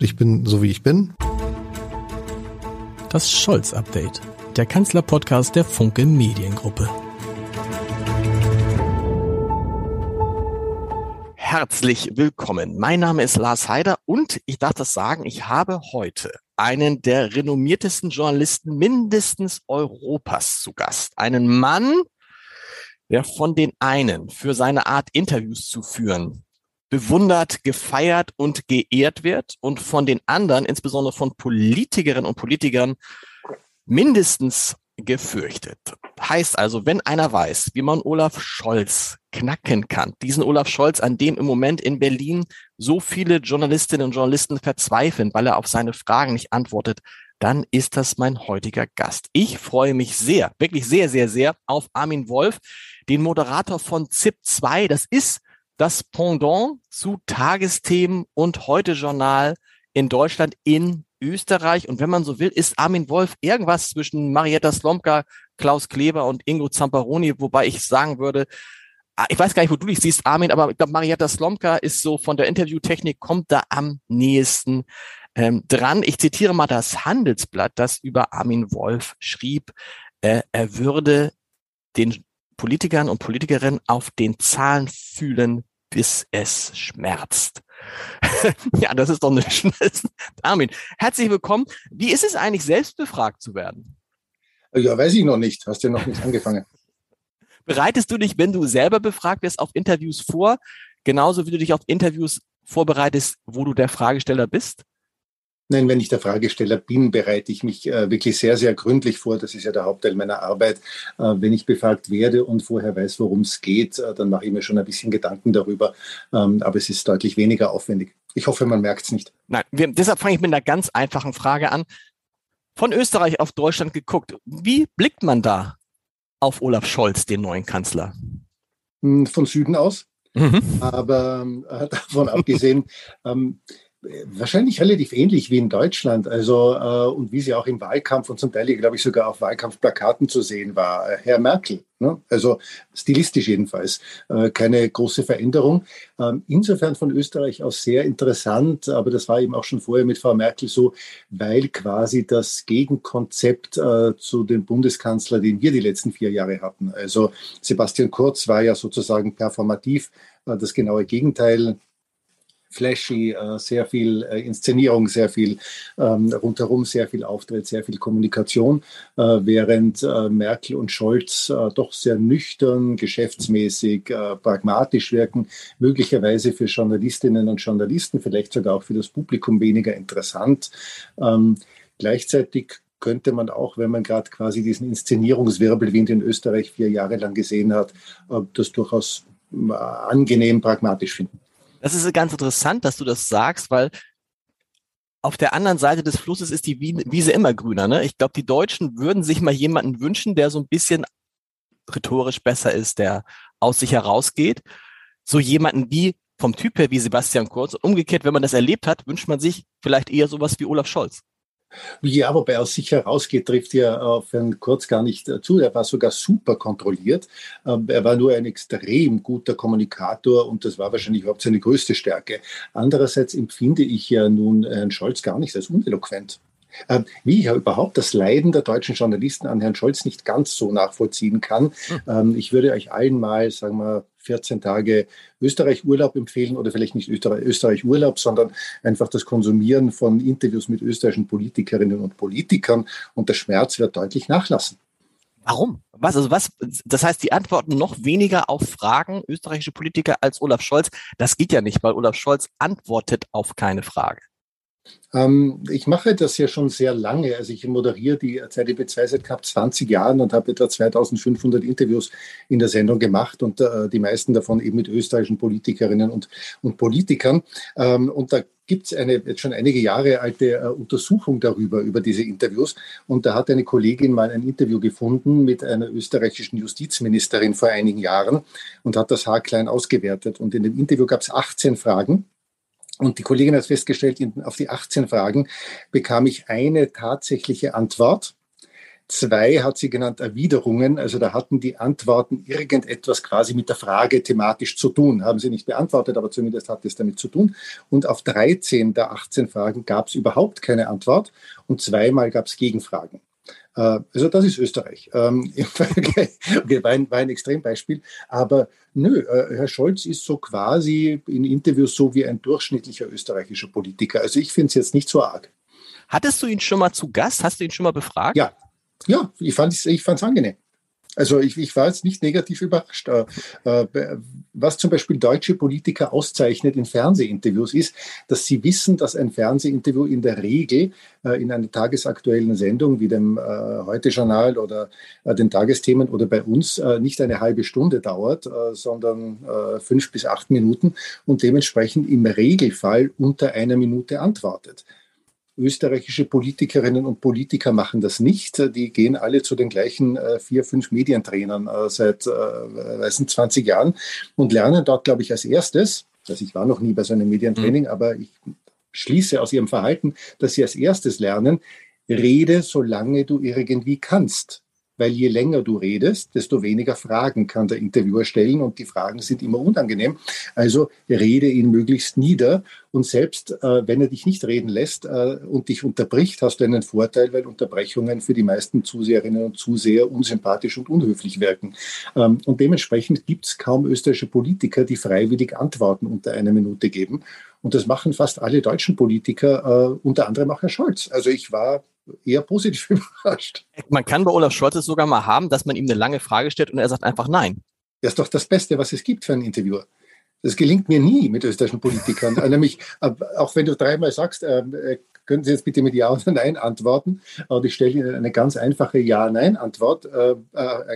Ich bin so wie ich bin. Das Scholz-Update, der Kanzler-Podcast der Funke Mediengruppe. Herzlich willkommen. Mein Name ist Lars Heider und ich darf das sagen, ich habe heute einen der renommiertesten Journalisten mindestens Europas zu Gast. Einen Mann, der von den einen für seine Art Interviews zu führen bewundert, gefeiert und geehrt wird und von den anderen, insbesondere von Politikerinnen und Politikern, mindestens gefürchtet. Heißt also, wenn einer weiß, wie man Olaf Scholz knacken kann, diesen Olaf Scholz, an dem im Moment in Berlin so viele Journalistinnen und Journalisten verzweifeln, weil er auf seine Fragen nicht antwortet, dann ist das mein heutiger Gast. Ich freue mich sehr, wirklich sehr, sehr, sehr auf Armin Wolf, den Moderator von ZIP 2. Das ist das Pendant zu Tagesthemen und heute Journal in Deutschland, in Österreich. Und wenn man so will, ist Armin Wolf irgendwas zwischen Marietta Slomka, Klaus Kleber und Ingo Zamparoni, wobei ich sagen würde, ah, ich weiß gar nicht, wo du dich siehst, Armin, aber ich glaube, Marietta Slomka ist so von der Interviewtechnik, kommt da am nächsten ähm, dran. Ich zitiere mal das Handelsblatt, das über Armin Wolf schrieb, äh, er würde den Politikern und Politikerinnen auf den Zahlen fühlen, bis es schmerzt. ja, das ist doch eine Schnellste. Armin, herzlich willkommen. Wie ist es eigentlich, selbst befragt zu werden? Ja, weiß ich noch nicht. Hast du noch nicht angefangen? Bereitest du dich, wenn du selber befragt wirst, auf Interviews vor, genauso wie du dich auf Interviews vorbereitest, wo du der Fragesteller bist? Nein, wenn ich der Fragesteller bin, bereite ich mich äh, wirklich sehr, sehr gründlich vor. Das ist ja der Hauptteil meiner Arbeit. Äh, wenn ich befragt werde und vorher weiß, worum es geht, äh, dann mache ich mir schon ein bisschen Gedanken darüber. Ähm, aber es ist deutlich weniger aufwendig. Ich hoffe, man merkt es nicht. Nein, wir, deshalb fange ich mit einer ganz einfachen Frage an. Von Österreich auf Deutschland geguckt. Wie blickt man da auf Olaf Scholz, den neuen Kanzler? Hm, von Süden aus. Mhm. Aber äh, davon abgesehen, ähm, wahrscheinlich relativ ähnlich wie in Deutschland. Also, äh, und wie sie auch im Wahlkampf und zum Teil, glaube ich, sogar auf Wahlkampfplakaten zu sehen war. Äh, Herr Merkel. Ne? Also stilistisch jedenfalls. Äh, keine große Veränderung. Ähm, insofern von Österreich aus sehr interessant, aber das war eben auch schon vorher mit Frau Merkel so, weil quasi das Gegenkonzept äh, zu dem Bundeskanzler, den wir die letzten vier Jahre hatten. Also Sebastian Kurz war ja sozusagen performativ äh, das genaue Gegenteil flashy, äh, sehr viel äh, Inszenierung, sehr viel ähm, rundherum, sehr viel Auftritt, sehr viel Kommunikation, äh, während äh, Merkel und Scholz doch sehr nüchtern, geschäftsmäßig, pragmatisch wirken, möglicherweise für Journalistinnen und Journalisten, vielleicht sogar auch für das Publikum weniger interessant. Ähm, gleichzeitig könnte man auch, wenn man gerade quasi diesen Inszenierungswirbelwind in Österreich vier Jahre lang gesehen hat, das durchaus angenehm pragmatisch finden. Das ist ganz interessant, dass du das sagst, weil auf der anderen Seite des Flusses ist die Wiese immer grüner. Ne? Ich glaube, die Deutschen würden sich mal jemanden wünschen, der so ein bisschen rhetorisch besser ist, der aus sich herausgeht. So jemanden wie vom Typ her wie Sebastian Kurz. Und umgekehrt, wenn man das erlebt hat, wünscht man sich vielleicht eher sowas wie Olaf Scholz. Ja, wobei aus sich herausgeht, trifft ja auf Herrn Kurz gar nicht äh, zu. Er war sogar super kontrolliert. Ähm, er war nur ein extrem guter Kommunikator und das war wahrscheinlich überhaupt seine größte Stärke. Andererseits empfinde ich ja nun Herrn Scholz gar nicht als uneloquent. Ähm, wie ich ja überhaupt das Leiden der deutschen Journalisten an Herrn Scholz nicht ganz so nachvollziehen kann. Hm. Ich würde euch allen mal, sagen wir, 14 Tage Österreich-Urlaub empfehlen oder vielleicht nicht Österreich-Urlaub, sondern einfach das Konsumieren von Interviews mit österreichischen Politikerinnen und Politikern und der Schmerz wird deutlich nachlassen. Warum? Was, also was, das heißt, die antworten noch weniger auf Fragen österreichische Politiker als Olaf Scholz. Das geht ja nicht, weil Olaf Scholz antwortet auf keine Frage. Ähm, ich mache das ja schon sehr lange. Also ich moderiere die ZDB2 seit knapp 20 Jahren und habe etwa 2500 Interviews in der Sendung gemacht und äh, die meisten davon eben mit österreichischen Politikerinnen und, und Politikern. Ähm, und da gibt es eine jetzt schon einige Jahre alte äh, Untersuchung darüber, über diese Interviews. Und da hat eine Kollegin mal ein Interview gefunden mit einer österreichischen Justizministerin vor einigen Jahren und hat das haarklein ausgewertet. Und in dem Interview gab es 18 Fragen. Und die Kollegin hat festgestellt, auf die 18 Fragen bekam ich eine tatsächliche Antwort, Zwei hat sie genannt Erwiderungen. Also da hatten die Antworten irgendetwas quasi mit der Frage thematisch zu tun. Haben sie nicht beantwortet, aber zumindest hat es damit zu tun. Und auf 13 der 18 Fragen gab es überhaupt keine Antwort und zweimal gab es Gegenfragen. Äh, also das ist Österreich. Ähm, okay, war, ein, war ein Extrembeispiel. Aber nö, äh, Herr Scholz ist so quasi in Interviews so wie ein durchschnittlicher österreichischer Politiker. Also ich finde es jetzt nicht so arg. Hattest du ihn schon mal zu Gast? Hast du ihn schon mal befragt? Ja, ja, ich fand es ich angenehm. Also ich, ich war jetzt nicht negativ überrascht. Äh, äh, was zum Beispiel deutsche Politiker auszeichnet in Fernsehinterviews ist, dass sie wissen, dass ein Fernsehinterview in der Regel äh, in einer tagesaktuellen Sendung wie dem Heute-Journal oder den Tagesthemen oder bei uns nicht eine halbe Stunde dauert, sondern fünf bis acht Minuten und dementsprechend im Regelfall unter einer Minute antwortet. Österreichische Politikerinnen und Politiker machen das nicht. Die gehen alle zu den gleichen äh, vier, fünf Medientrainern äh, seit äh, 20 Jahren und lernen dort, glaube ich, als erstes, also ich war noch nie bei so einem Medientraining, mhm. aber ich schließe aus ihrem Verhalten, dass sie als erstes lernen, rede, solange du irgendwie kannst weil je länger du redest, desto weniger Fragen kann der Interviewer stellen und die Fragen sind immer unangenehm. Also rede ihn möglichst nieder und selbst äh, wenn er dich nicht reden lässt äh, und dich unterbricht, hast du einen Vorteil, weil Unterbrechungen für die meisten Zuseherinnen und Zuseher unsympathisch und unhöflich wirken. Ähm, und dementsprechend gibt es kaum österreichische Politiker, die freiwillig Antworten unter einer Minute geben. Und das machen fast alle deutschen Politiker, äh, unter anderem auch Herr Scholz. Also ich war eher positiv überrascht. Man kann bei Olaf Scholz es sogar mal haben, dass man ihm eine lange Frage stellt und er sagt einfach nein. Das ist doch das Beste, was es gibt für einen Interviewer. Das gelingt mir nie mit österreichischen Politikern. Nämlich, auch wenn du dreimal sagst, ähm, äh, können Sie jetzt bitte mit Ja oder Nein antworten? Und ich stelle Ihnen eine ganz einfache Ja-Nein-Antwort. Äh, äh,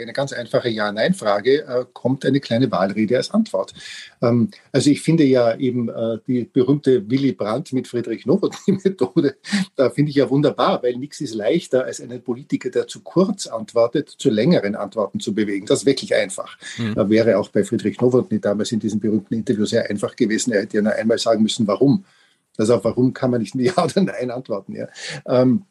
eine ganz einfache Ja-Nein-Frage äh, kommt eine kleine Wahlrede als Antwort. Ähm, also ich finde ja eben die berühmte Willy Brandt mit Friedrich Nowotny-Methode, da finde ich ja wunderbar, weil nichts ist leichter, als einen Politiker, der zu kurz antwortet, zu längeren Antworten zu bewegen. Das ist wirklich einfach. Mhm. Wäre auch bei Friedrich Nowotny damals in diesem berühmten Interview sehr einfach gewesen. Er hätte ja nur einmal sagen müssen, warum. Also warum kann man nicht mit Ja oder Nein antworten? Ja. Ähm,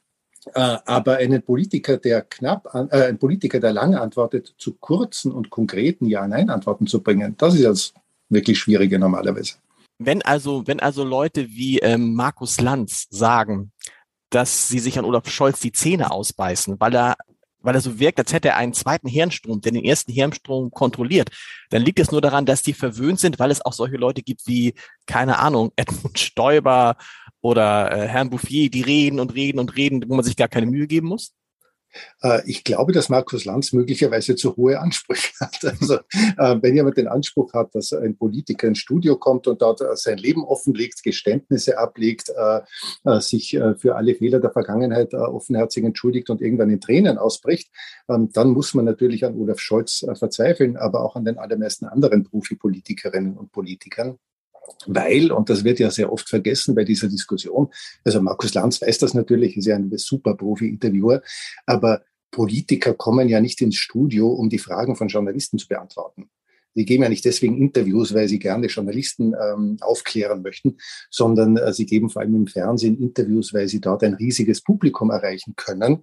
äh, aber einen Politiker, der knapp, an, äh, ein Politiker, der lange antwortet, zu kurzen und konkreten Ja-Nein-Antworten zu bringen, das ist das wirklich Schwierige normalerweise. Wenn also, wenn also Leute wie ähm, Markus Lanz sagen, dass sie sich an Olaf Scholz die Zähne ausbeißen, weil er weil er so wirkt, als hätte er einen zweiten Hirnstrom, der den ersten Hirnstrom kontrolliert, dann liegt es nur daran, dass die verwöhnt sind, weil es auch solche Leute gibt wie, keine Ahnung, Edmund Stoiber oder äh, Herrn Bouffier, die reden und reden und reden, wo man sich gar keine Mühe geben muss? Äh, ich glaube, dass Markus Lanz möglicherweise zu hohe Ansprüche hat. Also, äh, wenn jemand den Anspruch hat, dass ein Politiker ins Studio kommt und dort äh, sein Leben offenlegt, Geständnisse ablegt, sich für alle Fehler der Vergangenheit offenherzig entschuldigt und irgendwann in Tränen ausbricht, ähm, dann muss man natürlich an Olaf Scholz verzweifeln, aber auch an den allermeisten anderen Profipolitikerinnen und Politikern weil, und das wird ja sehr oft vergessen bei dieser Diskussion, also Markus Lanz weiß das natürlich, ist ja ein super Profi-Interviewer, aber Politiker kommen ja nicht ins Studio, um die Fragen von Journalisten zu beantworten. Sie geben ja nicht deswegen Interviews, weil sie gerne Journalisten ähm, aufklären möchten, sondern äh, sie geben vor allem im Fernsehen Interviews, weil sie dort ein riesiges Publikum erreichen können,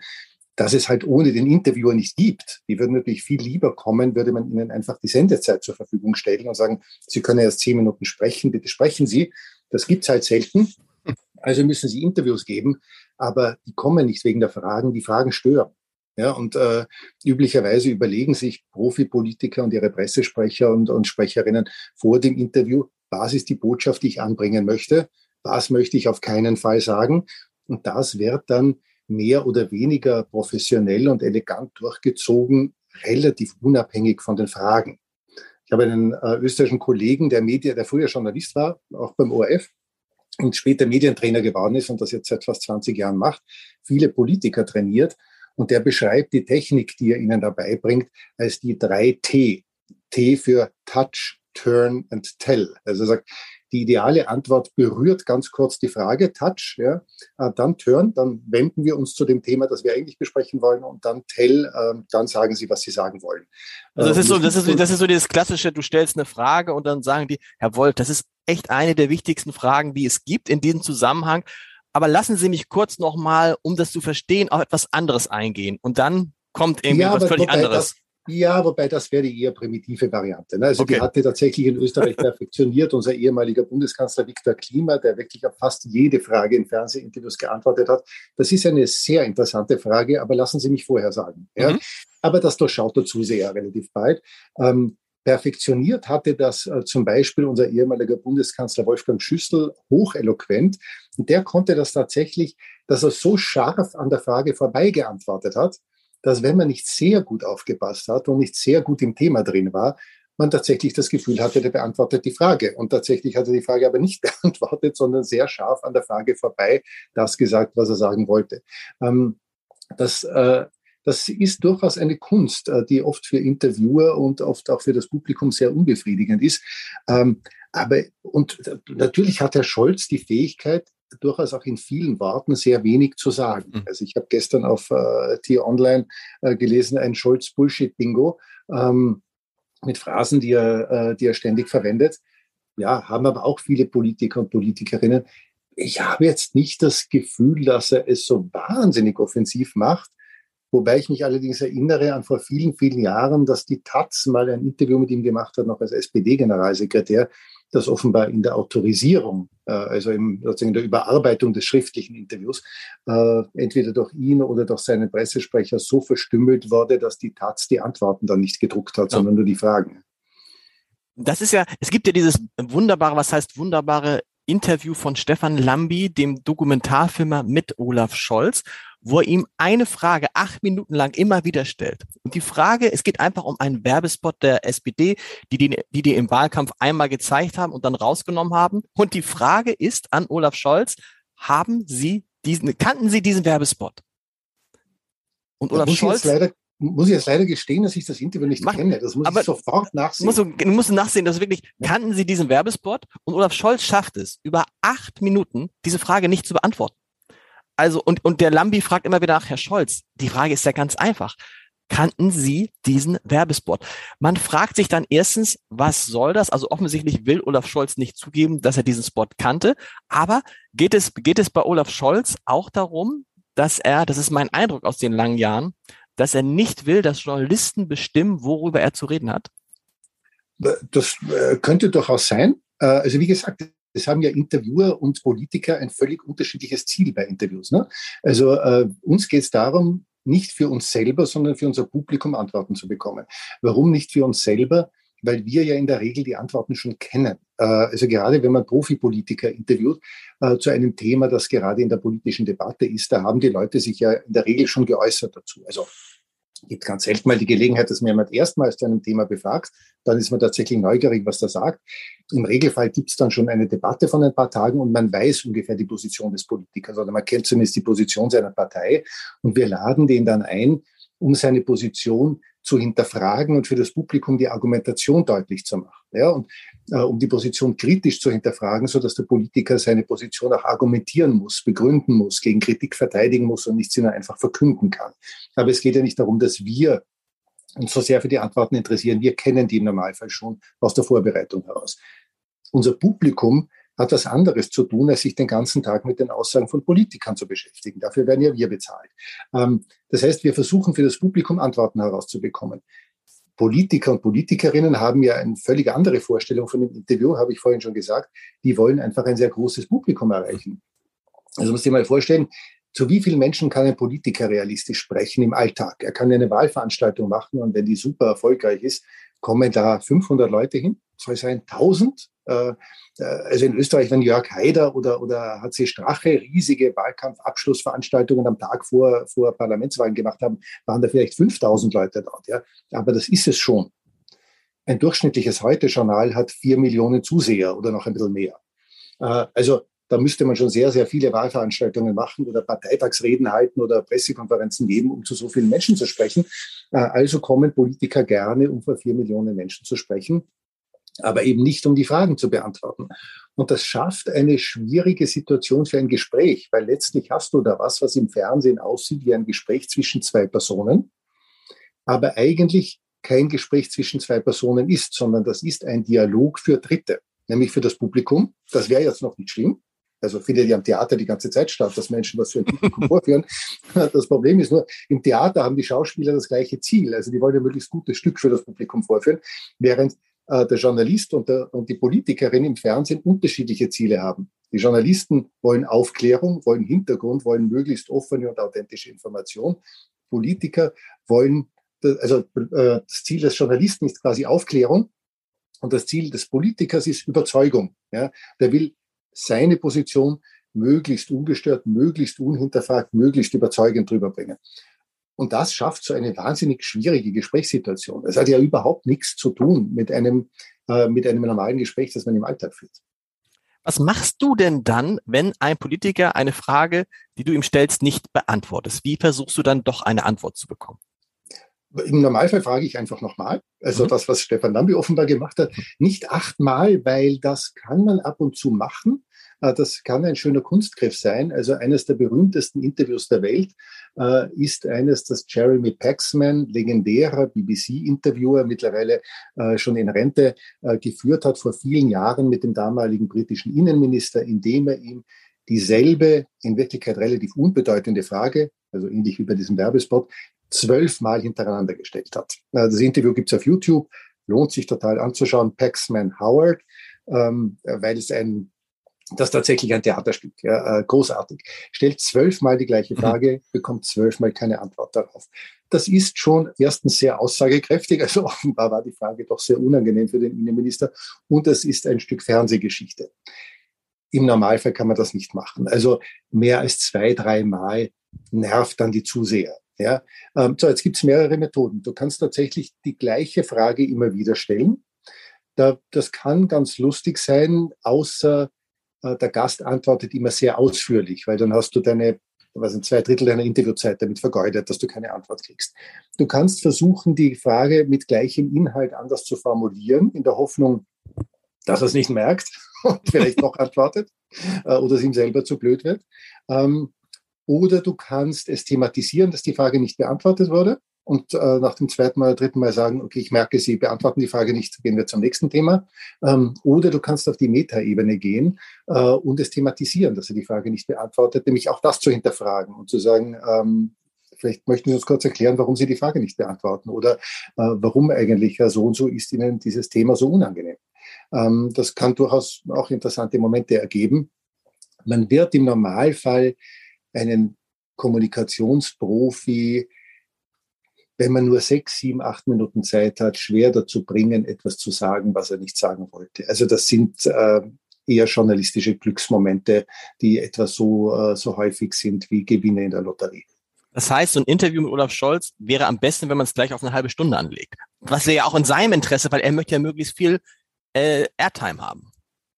dass es halt ohne den Interviewer nicht gibt. Die würden natürlich viel lieber kommen, würde man ihnen einfach die Sendezeit zur Verfügung stellen und sagen, Sie können erst zehn Minuten sprechen, bitte sprechen Sie. Das gibt's halt selten. Also müssen Sie Interviews geben, aber die kommen nicht wegen der Fragen, die Fragen stören. Ja, und äh, üblicherweise überlegen sich Profipolitiker und ihre Pressesprecher und, und Sprecherinnen vor dem Interview, was ist die Botschaft, die ich anbringen möchte, was möchte ich auf keinen Fall sagen. Und das wird dann mehr oder weniger professionell und elegant durchgezogen, relativ unabhängig von den Fragen. Ich habe einen äh, österreichischen Kollegen, der Media, der früher Journalist war, auch beim ORF und später Medientrainer geworden ist und das jetzt seit fast 20 Jahren macht, viele Politiker trainiert und der beschreibt die Technik, die er ihnen dabei bringt, als die drei T. T für Touch, Turn and Tell. Also er sagt, die ideale Antwort berührt ganz kurz die Frage, Touch, ja, äh, dann Turn, dann wenden wir uns zu dem Thema, das wir eigentlich besprechen wollen und dann Tell, ähm, dann sagen Sie, was Sie sagen wollen. Also das ist so, das ist, das ist so dieses klassische, du stellst eine Frage und dann sagen die, Herr Wolf, das ist echt eine der wichtigsten Fragen, die es gibt in diesem Zusammenhang. Aber lassen Sie mich kurz nochmal, um das zu verstehen, auf etwas anderes eingehen. Und dann kommt irgendwie ja, was völlig anderes. Das, ja, wobei das wäre die eher primitive Variante. Ne? Also okay. die hatte tatsächlich in Österreich perfektioniert. Unser ehemaliger Bundeskanzler Viktor Klima, der wirklich auf fast jede Frage in Fernsehinterviews geantwortet hat. Das ist eine sehr interessante Frage, aber lassen Sie mich vorher sagen. Ja? Mhm. Aber das durchschaut der Zuseher relativ bald. Ähm, perfektioniert hatte das äh, zum Beispiel unser ehemaliger Bundeskanzler Wolfgang Schüssel hocheloquent. Und der konnte das tatsächlich, dass er so scharf an der Frage vorbei geantwortet hat, dass wenn man nicht sehr gut aufgepasst hat und nicht sehr gut im Thema drin war, man tatsächlich das Gefühl hatte, der beantwortet die Frage. Und tatsächlich hat er die Frage aber nicht beantwortet, sondern sehr scharf an der Frage vorbei das gesagt, was er sagen wollte. Ähm, das, äh, das ist durchaus eine Kunst, äh, die oft für Interviewer und oft auch für das Publikum sehr unbefriedigend ist. Ähm, aber, und natürlich hat Herr Scholz die Fähigkeit, durchaus auch in vielen Worten sehr wenig zu sagen. Mhm. Also ich habe gestern auf äh, T-Online äh, gelesen, ein Scholz-Bullshit-Bingo ähm, mit Phrasen, die er, äh, die er ständig verwendet. Ja, haben aber auch viele Politiker und Politikerinnen. Ich habe jetzt nicht das Gefühl, dass er es so wahnsinnig offensiv macht. Wobei ich mich allerdings erinnere an vor vielen, vielen Jahren, dass die Taz mal ein Interview mit ihm gemacht hat, noch als SPD-Generalsekretär, das offenbar in der Autorisierung, äh, also im, sozusagen in der Überarbeitung des schriftlichen Interviews, äh, entweder durch ihn oder durch seinen Pressesprecher so verstümmelt wurde, dass die Taz die Antworten dann nicht gedruckt hat, ja. sondern nur die Fragen. Das ist ja, es gibt ja dieses wunderbare, was heißt wunderbare Interview von Stefan Lambi, dem Dokumentarfilmer mit Olaf Scholz wo er ihm eine Frage acht Minuten lang immer wieder stellt. Und die Frage, es geht einfach um einen Werbespot der SPD, die die, die, die im Wahlkampf einmal gezeigt haben und dann rausgenommen haben. Und die Frage ist an Olaf Scholz, haben Sie diesen, kannten Sie diesen Werbespot? Und Olaf Scholz muss ich jetzt leider gestehen, dass ich das Interview nicht Mach, kenne. Das muss ich sofort nachsehen. Musst du, du musst nachsehen, dass wirklich, kannten Sie diesen Werbespot? Und Olaf Scholz schafft es, über acht Minuten diese Frage nicht zu beantworten. Also, und, und der Lambi fragt immer wieder nach, Herr Scholz, die Frage ist ja ganz einfach. Kannten Sie diesen Werbespot? Man fragt sich dann erstens, was soll das? Also offensichtlich will Olaf Scholz nicht zugeben, dass er diesen Spot kannte. Aber geht es, geht es bei Olaf Scholz auch darum, dass er, das ist mein Eindruck aus den langen Jahren, dass er nicht will, dass Journalisten bestimmen, worüber er zu reden hat? Das äh, könnte durchaus sein. Äh, also wie gesagt, es haben ja Interviewer und Politiker ein völlig unterschiedliches Ziel bei Interviews. Ne? Also äh, uns geht es darum, nicht für uns selber, sondern für unser Publikum Antworten zu bekommen. Warum nicht für uns selber? Weil wir ja in der Regel die Antworten schon kennen. Äh, also gerade wenn man Profipolitiker interviewt äh, zu einem Thema, das gerade in der politischen Debatte ist, da haben die Leute sich ja in der Regel schon geäußert dazu. Also gibt ganz selten mal die Gelegenheit, dass mir jemand erstmals zu einem Thema befragt. Dann ist man tatsächlich neugierig, was er sagt. Im Regelfall gibt es dann schon eine Debatte von ein paar Tagen und man weiß ungefähr die Position des Politikers oder man kennt zumindest die Position seiner Partei und wir laden den dann ein, um seine Position zu hinterfragen und für das Publikum die Argumentation deutlich zu machen. Ja, und äh, um die Position kritisch zu hinterfragen, so dass der Politiker seine Position auch argumentieren muss, begründen muss, gegen Kritik verteidigen muss und nicht sie nur einfach verkünden kann. Aber es geht ja nicht darum, dass wir uns so sehr für die Antworten interessieren. Wir kennen die im Normalfall schon aus der Vorbereitung heraus. Unser Publikum hat was anderes zu tun, als sich den ganzen Tag mit den Aussagen von Politikern zu beschäftigen. Dafür werden ja wir bezahlt. Ähm, das heißt, wir versuchen für das Publikum Antworten herauszubekommen. Politiker und Politikerinnen haben ja eine völlig andere Vorstellung von dem Interview, habe ich vorhin schon gesagt. Die wollen einfach ein sehr großes Publikum erreichen. Also muss ich mal vorstellen, zu wie vielen Menschen kann ein Politiker realistisch sprechen im Alltag? Er kann eine Wahlveranstaltung machen und wenn die super erfolgreich ist, kommen da 500 Leute hin, soll sein 1000. Äh, äh, also in Österreich, wenn Jörg Haider oder, oder HC Strache riesige Wahlkampfabschlussveranstaltungen am Tag vor, vor Parlamentswahlen gemacht haben, waren da vielleicht 5000 Leute dort. Ja? Aber das ist es schon. Ein durchschnittliches Heute-Journal hat vier Millionen Zuseher oder noch ein bisschen mehr. Äh, also da müsste man schon sehr, sehr viele Wahlveranstaltungen machen oder Parteitagsreden halten oder Pressekonferenzen geben, um zu so vielen Menschen zu sprechen. Äh, also kommen Politiker gerne, um vor vier Millionen Menschen zu sprechen, aber eben nicht, um die Fragen zu beantworten. Und das schafft eine schwierige Situation für ein Gespräch, weil letztlich hast du da was, was im Fernsehen aussieht wie ein Gespräch zwischen zwei Personen, aber eigentlich kein Gespräch zwischen zwei Personen ist, sondern das ist ein Dialog für Dritte, nämlich für das Publikum. Das wäre jetzt noch nicht schlimm Also findet ja am Theater die ganze Zeit statt, dass Menschen was für ein Publikum vorführen. Das Problem ist nur, im Theater haben die Schauspieler das gleiche Ziel. Also die wollen ja möglichst gutes Stück für das Publikum vorführen, während äh, der Journalist und, der, und die Politikerin im Fernsehen unterschiedliche Ziele haben. Die Journalisten wollen Aufklärung, wollen Hintergrund, wollen möglichst offene und authentische Information. Politiker wollen, also äh, das Ziel des Journalisten ist quasi Aufklärung und das Ziel des Politikers ist Überzeugung. Ja? Der will seine Position möglichst ungestört, möglichst unhinterfragt, möglichst überzeugend drüber bringen. Und das schafft so eine wahnsinnig schwierige Gesprächssituation. Es hat ja überhaupt nichts zu tun mit einem, äh, mit einem normalen Gespräch, das man im Alltag führt. Was machst du denn dann, wenn ein Politiker eine Frage, die du ihm stellst, nicht beantwortest? Wie versuchst du dann doch eine Antwort zu bekommen? Im Normalfall frage ich einfach nochmal. Also mhm. das, was Stefan Lambi offenbar gemacht hat, nicht achtmal, weil das kann man ab und zu machen. Äh, das kann ein schöner Kunstgriff sein. Also eines der berühmtesten Interviews der Welt äh, ist eines, das Jeremy Paxman, legendärer BBC-Interviewer, mittlerweile äh, schon in Rente, geführt hat vor vielen Jahren mit dem damaligen britischen Innenminister, indem er ihm dieselbe, in Wirklichkeit relativ unbedeutende Frage, also ähnlich wie bei diesem Werbespot, zwölfmal hintereinander gestellt hat. Das Interview gibt es auf YouTube, lohnt sich total anzuschauen. Paxman Howard, ähm, weil es ein das ist tatsächlich ein Theaterstück, ja, äh, großartig. Stellt zwölfmal die gleiche mhm. Frage, bekommt zwölfmal keine Antwort darauf. Das ist schon erstens sehr aussagekräftig, also offenbar war die Frage doch sehr unangenehm für den Innenminister und es ist ein Stück Fernsehgeschichte. Im Normalfall kann man das nicht machen. Also mehr als zwei, dreimal nervt dann die Zuseher. Ja, ähm, so jetzt gibt es mehrere Methoden. Du kannst tatsächlich die gleiche Frage immer wieder stellen. Da, das kann ganz lustig sein, außer der Gast antwortet immer sehr ausführlich, weil dann hast du deine was sind zwei Drittel deiner Interviewzeit damit vergeudet, dass du keine Antwort kriegst. Du kannst versuchen, die Frage mit gleichem Inhalt anders zu formulieren, in der Hoffnung, dass er es nicht merkt und vielleicht noch antwortet äh, oder es ihm selber zu blöd wird. Ähm, oder du kannst es thematisieren, dass die Frage nicht beantwortet wurde und äh, nach dem zweiten Mal, dritten Mal sagen, okay, ich merke, Sie beantworten die Frage nicht, gehen wir zum nächsten Thema. Ähm, oder du kannst auf die Metaebene gehen äh, und es thematisieren, dass er die Frage nicht beantwortet, nämlich auch das zu hinterfragen und zu sagen, ähm, vielleicht möchten Sie uns kurz erklären, warum Sie die Frage nicht beantworten oder äh, warum eigentlich so und so ist Ihnen dieses Thema so unangenehm. Ähm, das kann durchaus auch interessante Momente ergeben. Man wird im Normalfall einen Kommunikationsprofi wenn man nur sechs, sieben, acht Minuten Zeit hat, schwer dazu bringen, etwas zu sagen, was er nicht sagen wollte. Also das sind äh, eher journalistische Glücksmomente, die etwa so, äh, so häufig sind wie Gewinne in der Lotterie. Das heißt, so ein Interview mit Olaf Scholz wäre am besten, wenn man es gleich auf eine halbe Stunde anlegt. Was wäre ja auch in seinem Interesse, weil er möchte ja möglichst viel äh, Airtime haben.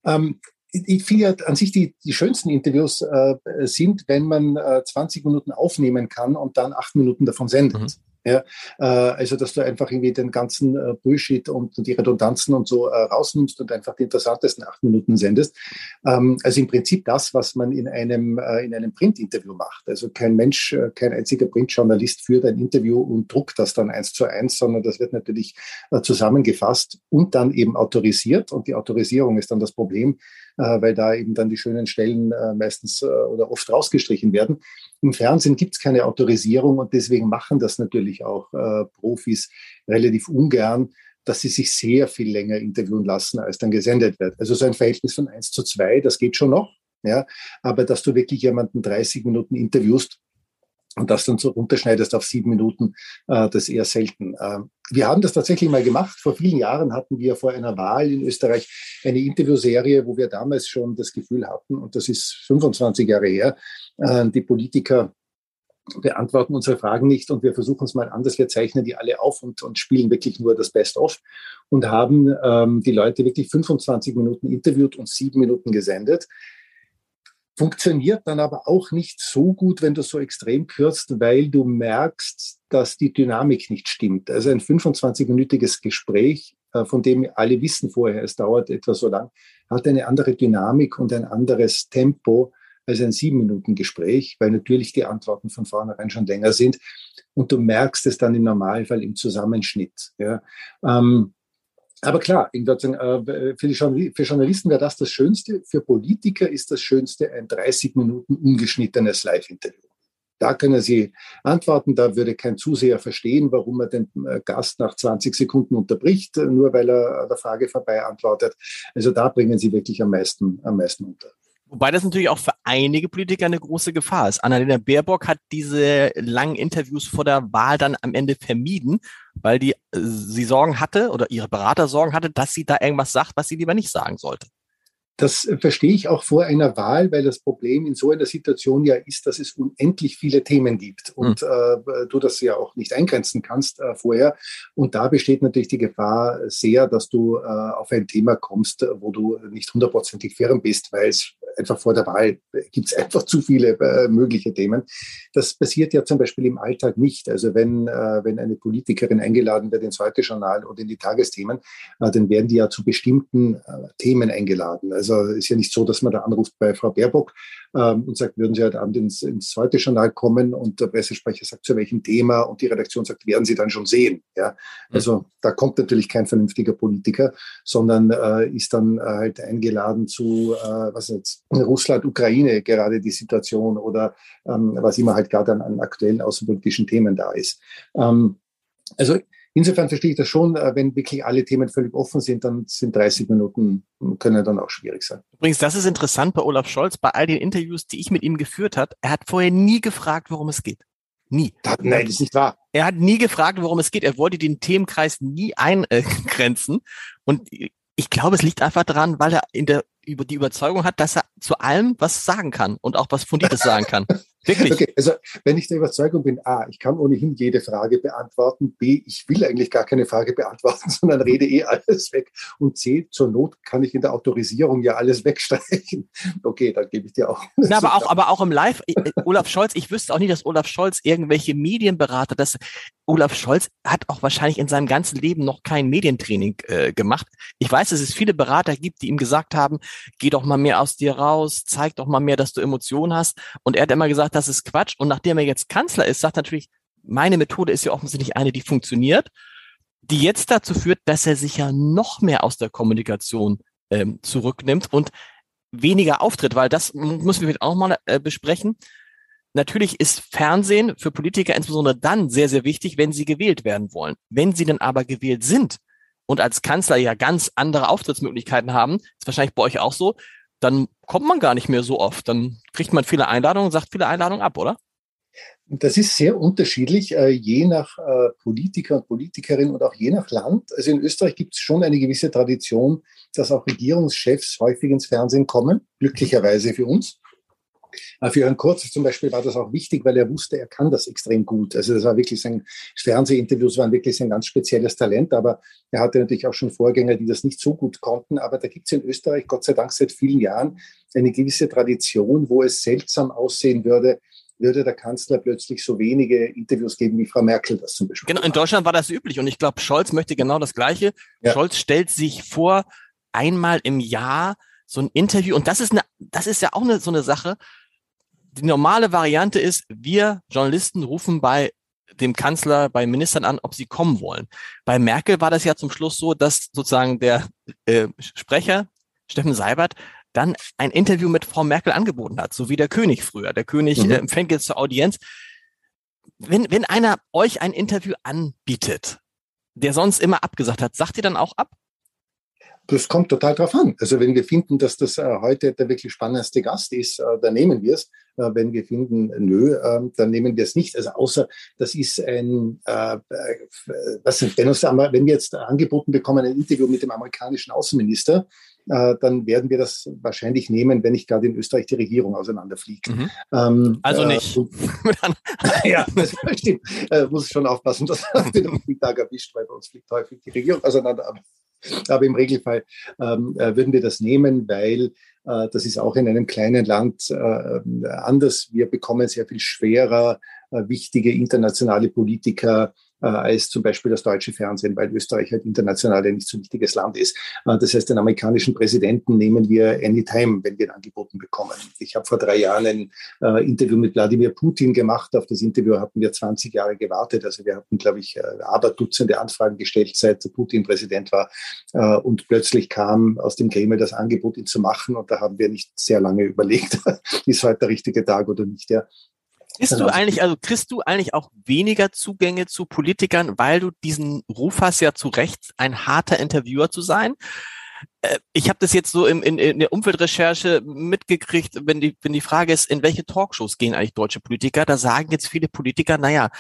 Ähm, ich finde ja an sich die, die schönsten Interviews äh, sind, wenn man äh, 20 Minuten aufnehmen kann und dann acht Minuten davon sendet. Mhm. Ja, äh, also dass du einfach irgendwie den ganzen äh, Bullshit und, die Redundanzen und so äh, rausnimmst und einfach die interessantesten acht Minuten sendest. Ähm, also im Prinzip das, was man in einem, äh, in einem Print-Interview macht. Also kein Mensch, kein einziger Printjournalist führt ein Interview und druckt das dann eins zu eins, sondern das wird natürlich zusammengefasst und dann eben autorisiert. Und die Autorisierung ist dann das Problem, weil da eben dann die schönen Stellen äh, meistens äh, oder oft rausgestrichen werden. Im Fernsehen gibt es keine Autorisierung und deswegen machen das natürlich auch äh, Profis relativ ungern, dass sie sich sehr viel länger interviewen lassen, als dann gesendet wird. Also so ein Verhältnis von eins zu zwei, das geht schon noch. Ja, aber dass du wirklich jemanden 30 Minuten interviewst, und das dann so runterschneidest auf sieben Minuten, äh, das eher selten. Äh, wir haben das tatsächlich mal gemacht. Vor vielen Jahren hatten wir vor einer Wahl in Österreich eine Interviewserie, wo wir damals schon das Gefühl hatten, und das ist 25 Jahre her, äh, die Politiker beantworten unsere Fragen nicht und wir versuchen es mal anders. Wir zeichnen die alle auf und, und spielen wirklich nur das Best-of und haben ähm, die Leute wirklich 25 Minuten interviewt und sieben Minuten gesendet funktioniert dann aber auch nicht so gut, wenn du so extrem kürzt, weil du merkst, dass die Dynamik nicht stimmt. Also ein 25-minütiges Gespräch, äh, von dem alle wissen vorher, es dauert etwa so lang, hat eine andere Dynamik und ein anderes Tempo als ein sieben Minuten Gespräch, weil natürlich die Antworten von vornherein schon länger sind und du merkst es dann im Normalfall im Zusammenschnitt. Ja. Ähm, aber klar, äh, für, für Journalisten wäre das das Schönste. Für Politiker ist das Schönste ein 30 Minuten ungeschnittenes Live-Interview. Da können Sie antworten, da würde kein Zuseher verstehen, warum er den äh, Gast nach 20 Sekunden unterbricht, nur weil er der Frage vorbei antwortet. Also da bringen Sie wirklich am meisten, am meisten unter. Wobei das natürlich auch einige Politiker eine große Gefahr ist. Annalena Baerbock hat diese langen Interviews vor der Wahl dann am Ende vermieden, weil die, äh, sie Sorgen hatte oder ihre Berater Sorgen hatte, dass sie da irgendwas sagt, was sie lieber nicht sagen sollte. Das verstehe ich auch vor einer Wahl, weil das Problem in so einer Situation ja ist, dass es unendlich viele Themen gibt und hm. äh, du das ja auch nicht eingrenzen kannst äh, vorher. Und da besteht natürlich die Gefahr sehr, dass du äh, auf ein Thema kommst, wo du nicht hundertprozentig firm bist, weil es einfach vor der Wahl gibt es einfach zu viele äh, mögliche Themen. Das passiert ja zum Beispiel im Alltag nicht. Also wenn, äh, wenn eine Politikerin eingeladen wird ins Heute-Journal oder in die Tagesthemen, äh, dann werden die ja zu bestimmten Themen eingeladen. Also also ist ja nicht so, dass man da anruft bei Frau Baerbock ähm, und sagt, würden Sie heute Abend ins, ins zweite Journal kommen und der Pressesprecher sagt, zu welchem Thema und die Redaktion sagt, werden Sie dann schon sehen. Ja? Also mhm. da kommt natürlich kein vernünftiger Politiker, sondern äh, ist dann äh, halt eingeladen zu, äh, was jetzt, Russland, Ukraine gerade die Situation oder ähm, was immer halt gerade an, an aktuellen außenpolitischen Themen da ist. Ähm, also Insofern verstehe ich das schon, äh, wenn wirklich alle Themen völlig offen sind, dann sind 30 Minuten, können dann auch schwierig sein. Übrigens, das ist interessant bei Olaf Scholz, bei all den Interviews, die ich mit ihm geführt habe, er hat vorher nie gefragt, worum es geht. Nie. Das, nein, das ist nicht wahr. Er hat nie gefragt, worum es geht. Er wollte den Themenkreis nie eingrenzen. Und ich glaube, es liegt einfach daran, weil er in der, über die Überzeugung hat, dass er zu allem was sagen kann und auch was Fundiertes sagen kann. Wirklich? Okay, also wenn ich der Überzeugung bin, A, ich kann ohnehin jede Frage beantworten, B, ich will eigentlich gar keine Frage beantworten, sondern rede eh alles weg und C, zur Not kann ich in der Autorisierung ja alles wegstreichen. Okay, dann gebe ich dir auch. Na, aber auch, aber auch im Live, äh, äh, Olaf Scholz, ich wüsste auch nicht, dass Olaf Scholz irgendwelche Medienberater, das Olaf Scholz hat auch wahrscheinlich in seinem ganzen Leben noch kein Medientraining äh, gemacht. Ich weiß, dass es viele Berater gibt, die ihm gesagt haben, geh doch mal mehr aus dir raus, zeig doch mal mehr, dass du Emotionen hast. Und er hat immer gesagt, das ist Quatsch. Und nachdem er jetzt Kanzler ist, sagt natürlich, meine Methode ist ja offensichtlich eine, die funktioniert, die jetzt dazu führt, dass er sich ja noch mehr aus der Kommunikation ähm, zurücknimmt und weniger auftritt, weil das müssen wir auch mal äh, besprechen. Natürlich ist Fernsehen für Politiker insbesondere dann sehr, sehr wichtig, wenn sie gewählt werden wollen. Wenn sie dann aber gewählt sind und als Kanzler ja ganz andere Auftrittsmöglichkeiten haben, ist wahrscheinlich bei euch auch so, dann kommt man gar nicht mehr so oft. Dann kriegt man viele Einladungen sagt viele Einladungen ab, oder? Das ist sehr unterschiedlich, äh, je nach äh, Politiker und Politikerin und auch je nach Land. Also in Österreich gibt es schon eine gewisse Tradition, dass auch Regierungschefs häufig ins Fernsehen kommen, glücklicherweise für uns. Für Herrn Kurz zum Beispiel war das auch wichtig, weil er wusste, er kann das extrem gut. Also das war wirklich sein, Fernsehinterviews waren wirklich sein ganz spezielles Talent, aber er hatte natürlich auch schon Vorgänger, die das nicht so gut konnten. Aber da gibt es in Österreich, Gott sei Dank seit vielen Jahren, eine gewisse Tradition, wo es seltsam aussehen würde, würde der Kanzler plötzlich so wenige Interviews geben, wie Frau Merkel das zum Beispiel. Genau, in Deutschland war das üblich und ich glaube, Scholz möchte genau das Gleiche. Ja. Scholz stellt sich vor, einmal im Jahr so ein Interview und das ist eine, das ist ja auch eine, so eine Sache, die normale Variante ist, wir Journalisten rufen bei dem Kanzler, bei Ministern an, ob sie kommen wollen. Bei Merkel war das ja zum Schluss so, dass sozusagen der äh, Sprecher, Steffen Seibert, dann ein Interview mit Frau Merkel angeboten hat, so wie der König früher. Der König mhm. äh, empfängt jetzt zur Audienz. Wenn, wenn einer euch ein Interview anbietet, der sonst immer abgesagt hat, sagt ihr dann auch ab? Das kommt total drauf an. Also wenn wir finden, dass das äh, heute der wirklich spannendste Gast ist, äh, dann nehmen wir es. Äh, wenn wir finden, nö, ähm, dann nehmen wir es nicht. Also außer das ist ein, äh, was wenn, uns, wenn wir jetzt angeboten bekommen, ein Interview mit dem amerikanischen Außenminister, dann werden wir das wahrscheinlich nehmen, wenn nicht gerade in Österreich die Regierung auseinanderfliegt. Mhm. Ähm, also nicht. Äh, ja, das stimmt. Äh, muss schon aufpassen, dass man den Tag erwischt, weil bei uns fliegt häufig die Regierung auseinander. Aber im Regelfall ähm, äh, würden wir das nehmen, weil äh, das ist auch in einem kleinen Land äh, anders. Wir bekommen sehr viel schwerer äh, wichtige internationale Politiker äh, als zum Beispiel das deutsche Fernsehen, weil Österreich halt international ein nicht so wichtiges Land ist. Äh, das heißt, den amerikanischen Präsidenten nehmen wir anytime, wenn wir ihn angeboten bekommen. Ich habe vor drei Jahren ein äh, Interview mit Wladimir Putin gemacht. Auf das Interview hatten wir 20 Jahre gewartet. Also wir hatten, glaube ich, äh, aber Dutzende Anfragen gestellt, seit Putin Präsident war. Äh, und plötzlich kam aus dem Kreml das Angebot, ihn zu machen. Und da haben wir nicht sehr lange überlegt, ist heute der richtige Tag oder nicht. Ja. Kriegst du eigentlich, also kriegst du eigentlich auch weniger Zugänge zu Politikern, weil du diesen Ruf hast, ja zu Recht ein harter Interviewer zu sein? Äh, ich habe das jetzt so in, in, in der Umweltrecherche mitgekriegt, wenn die, wenn die Frage ist, in welche Talkshows gehen eigentlich deutsche Politiker, da sagen jetzt viele Politiker, naja,